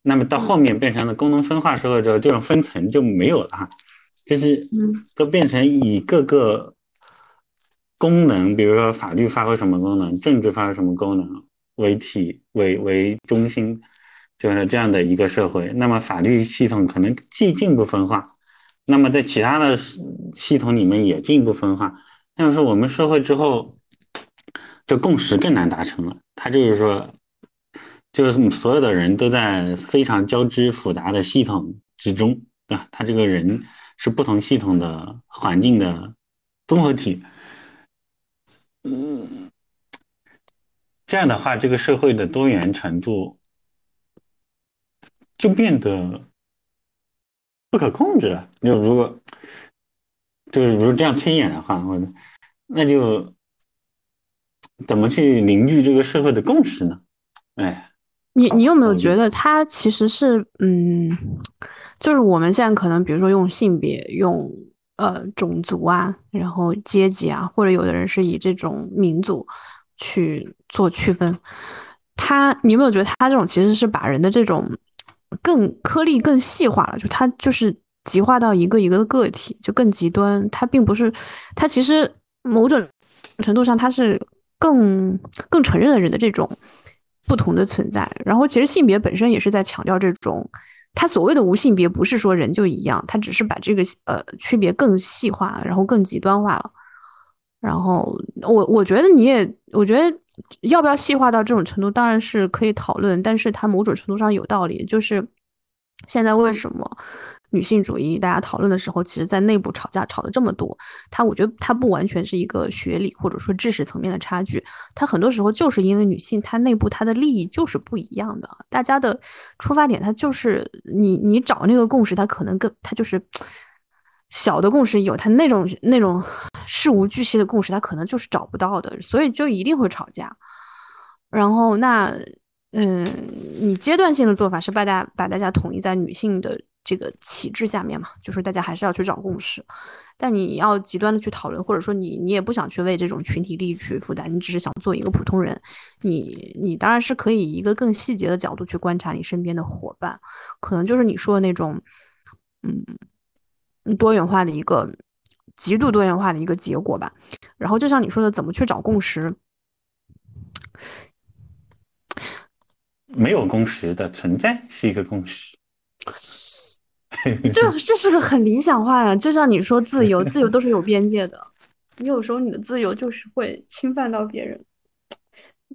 那么到后面变成了功能分化社会之后，这种分层就没有了哈，就是都变成以各个功能，比如说法律发挥什么功能，政治发挥什么功能为体为为中心，就是这样的一个社会。那么法律系统可能既进一步分化。那么在其他的系统里面也进一步分化，那就是我们社会之后，这共识更难达成了。他就是说，就是所有的人都在非常交织复杂的系统之中，对吧？他这个人是不同系统的环境的综合体，嗯，这样的话，这个社会的多元程度就变得。不可控制了。就如果就是如果这样推演的话，或者那就怎么去凝聚这个社会的共识呢？哎，你你有没有觉得它其实是嗯，就是我们现在可能比如说用性别、用呃种族啊，然后阶级啊，或者有的人是以这种民族去做区分。他你有没有觉得他这种其实是把人的这种。更颗粒更细化了，就它就是极化到一个一个的个体，就更极端。它并不是，它其实某种程度上它是更更承认了人的这种不同的存在。然后其实性别本身也是在强调这种，它所谓的无性别不是说人就一样，它只是把这个呃区别更细化，然后更极端化了。然后我我觉得你也，我觉得。要不要细化到这种程度，当然是可以讨论，但是它某种程度上有道理。就是现在为什么女性主义大家讨论的时候，其实在内部吵架吵的这么多？它我觉得它不完全是一个学理或者说知识层面的差距，它很多时候就是因为女性她内部她的利益就是不一样的，大家的出发点它就是你你找那个共识，它可能更它就是。小的共识有，他那种那种事无巨细的共识，他可能就是找不到的，所以就一定会吵架。然后那，嗯，你阶段性的做法是把大把大家统一在女性的这个旗帜下面嘛，就是大家还是要去找共识。但你要极端的去讨论，或者说你你也不想去为这种群体利益去负担，你只是想做一个普通人，你你当然是可以以一个更细节的角度去观察你身边的伙伴，可能就是你说的那种，嗯。多元化的一个极度多元化的一个结果吧。然后就像你说的，怎么去找共识？没有共识的存在是一个共识。这这是个很理想化的。就像你说自由，自由都是有边界的。你有时候你的自由就是会侵犯到别人。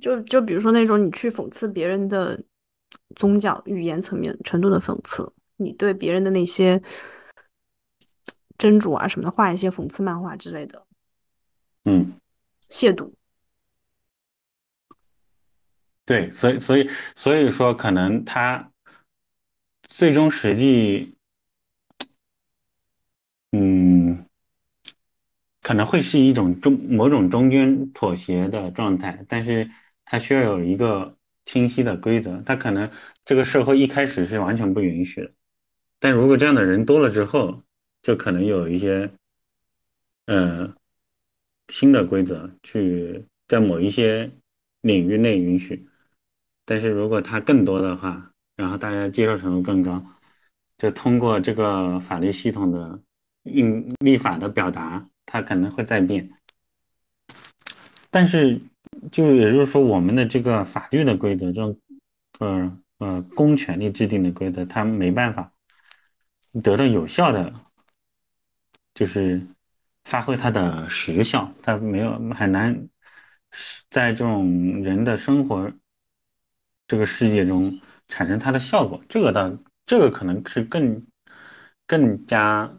就就比如说那种你去讽刺别人的宗教、语言层面程度的讽刺，你对别人的那些。真主啊什么的，画一些讽刺漫画之类的，嗯，亵渎。对，所以所以所以说，可能他最终实际，可能会是一种中某种中间妥协的状态，但是它需要有一个清晰的规则。他可能这个社会一开始是完全不允许的，但如果这样的人多了之后。就可能有一些，呃新的规则去在某一些领域内允许，但是如果它更多的话，然后大家接受程度更高，就通过这个法律系统的嗯立法的表达，它可能会再变。但是，就也就是说，我们的这个法律的规则，这种呃呃公权力制定的规则，它没办法得到有效的，就是发挥它的实效，它没有很难在这种人的生活这个世界中产生它的效果。这个倒，这个可能是更更加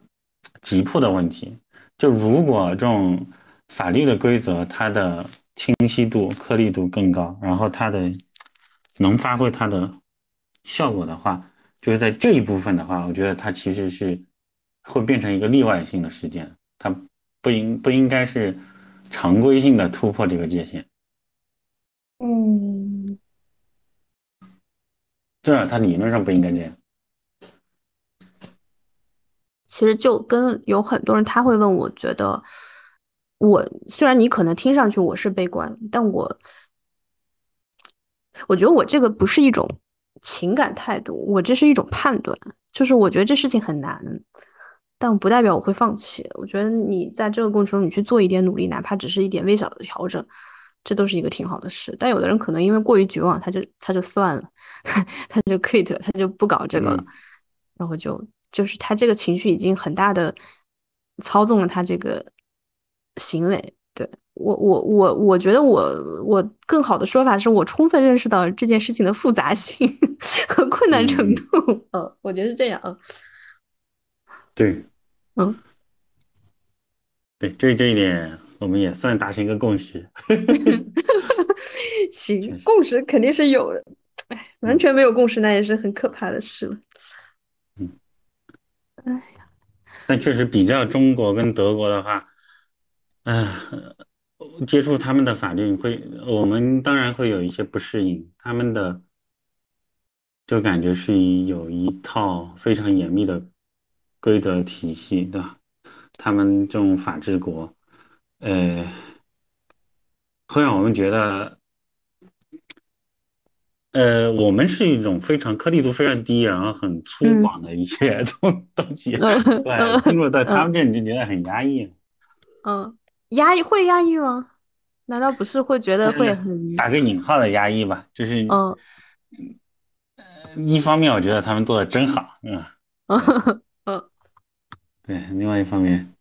急迫的问题。就如果这种。法律的规则，它的清晰度、颗粒度更高，然后它的能发挥它的效果的话，就是在这一部分的话，我觉得它其实是会变成一个例外性的事件，它不应不应该是常规性的突破这个界限。嗯，至少它理论上不应该这样。其实就跟有很多人他会问，我觉得。我虽然你可能听上去我是悲观，但我我觉得我这个不是一种情感态度，我这是一种判断。就是我觉得这事情很难，但不代表我会放弃。我觉得你在这个过程中，你去做一点努力，哪怕只是一点微小的调整，这都是一个挺好的事。但有的人可能因为过于绝望，他就他就算了，他就 quit，他就不搞这个了，然后就就是他这个情绪已经很大的操纵了他这个。行为对我我我我觉得我我更好的说法是我充分认识到这件事情的复杂性 和困难程度，嗯，我觉得是这样，对，嗯，对，这这一点我们也算达成一个共识，行，共识肯定是有的，哎，完全没有共识那也是很可怕的事了，嗯，哎呀，但确实比较中国跟德国的话。啊，接触他们的法律会，我们当然会有一些不适应。他们的就感觉是有一套非常严密的规则体系的，他们这种法治国，呃，会让我们觉得，呃，我们是一种非常颗粒度非常低，然后很粗犷的一些 东东西，对，听着在他们这你就觉得很压抑，嗯。压抑会压抑吗？难道不是会觉得会很打个引号的压抑吧？就是嗯，一方面我觉得他们做的真好，嗯嗯，对，另外一方面，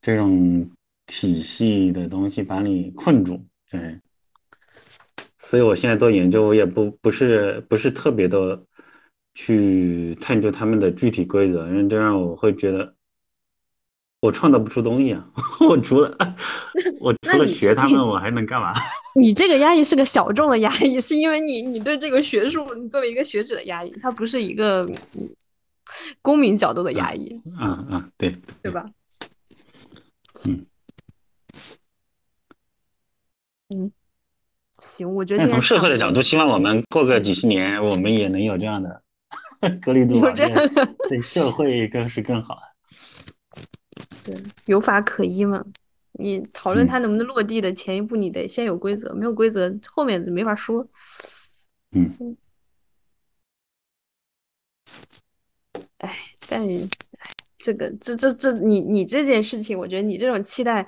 这种体系的东西把你困住，对，所以我现在做研究，我也不不是不是特别的去探究他们的具体规则，因为这样我会觉得。我创造不出东西啊！我除了 我除了学他们，我还能干嘛？你这个压抑是个小众的压抑，是因为你你对这个学术，你作为一个学者的压抑，它不是一个公民角度的压抑。嗯嗯，对对吧？嗯嗯，行，我觉得从社会的角度，希望我们过个几十年，我们也能有这样的 隔离度，对社 会更是更好。对，有法可依嘛？你讨论它能不能落地的前一步，你得先有规则，没有规则，后面就没法说。嗯。哎，但这个，这这这，你你这件事情，我觉得你这种期待，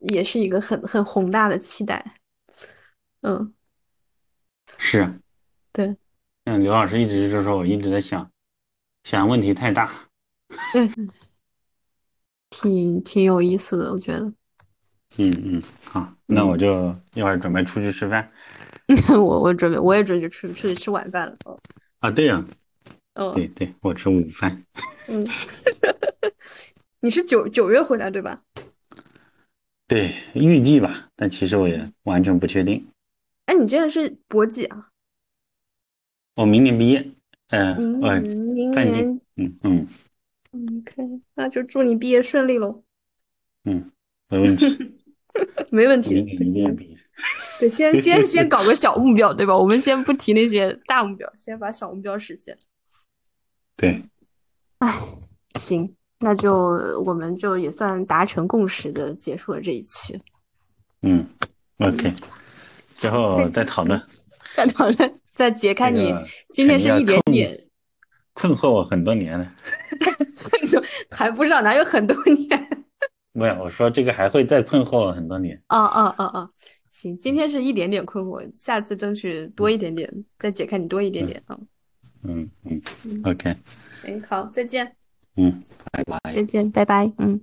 也是一个很很宏大的期待。嗯。是。对。嗯，刘老师一直就说，我一直在想，想问题太大。对。挺挺有意思的，我觉得。嗯嗯，好，那我就一会儿准备出去吃饭。我我准备，我也准备出出去吃晚饭了。哦啊，对呀。哦。对对，我吃午饭。嗯。你是九九月回来对吧？对，预计吧，但其实我也完全不确定。哎，你这个是博几啊？我明年毕业。嗯。明年。嗯嗯。OK，那就祝你毕业顺利喽。嗯，没问题，没问题。明年毕业。对，先先先搞个小目标，对吧？我们先不提那些大目标，先把小目标实现。对。哎，行，那就我们就也算达成共识的结束了这一期。嗯，OK，之后 再讨论，再讨论，再解开你今天是一点点困惑我很多年了，还不上哪有很多年？没有，我说这个还会再困惑我很多年。哦哦哦哦！行，今天是一点点困惑，下次争取多一点点，再解开你多一点点啊。嗯嗯，OK。哎，好，再见。嗯，拜拜。再见，拜拜。嗯。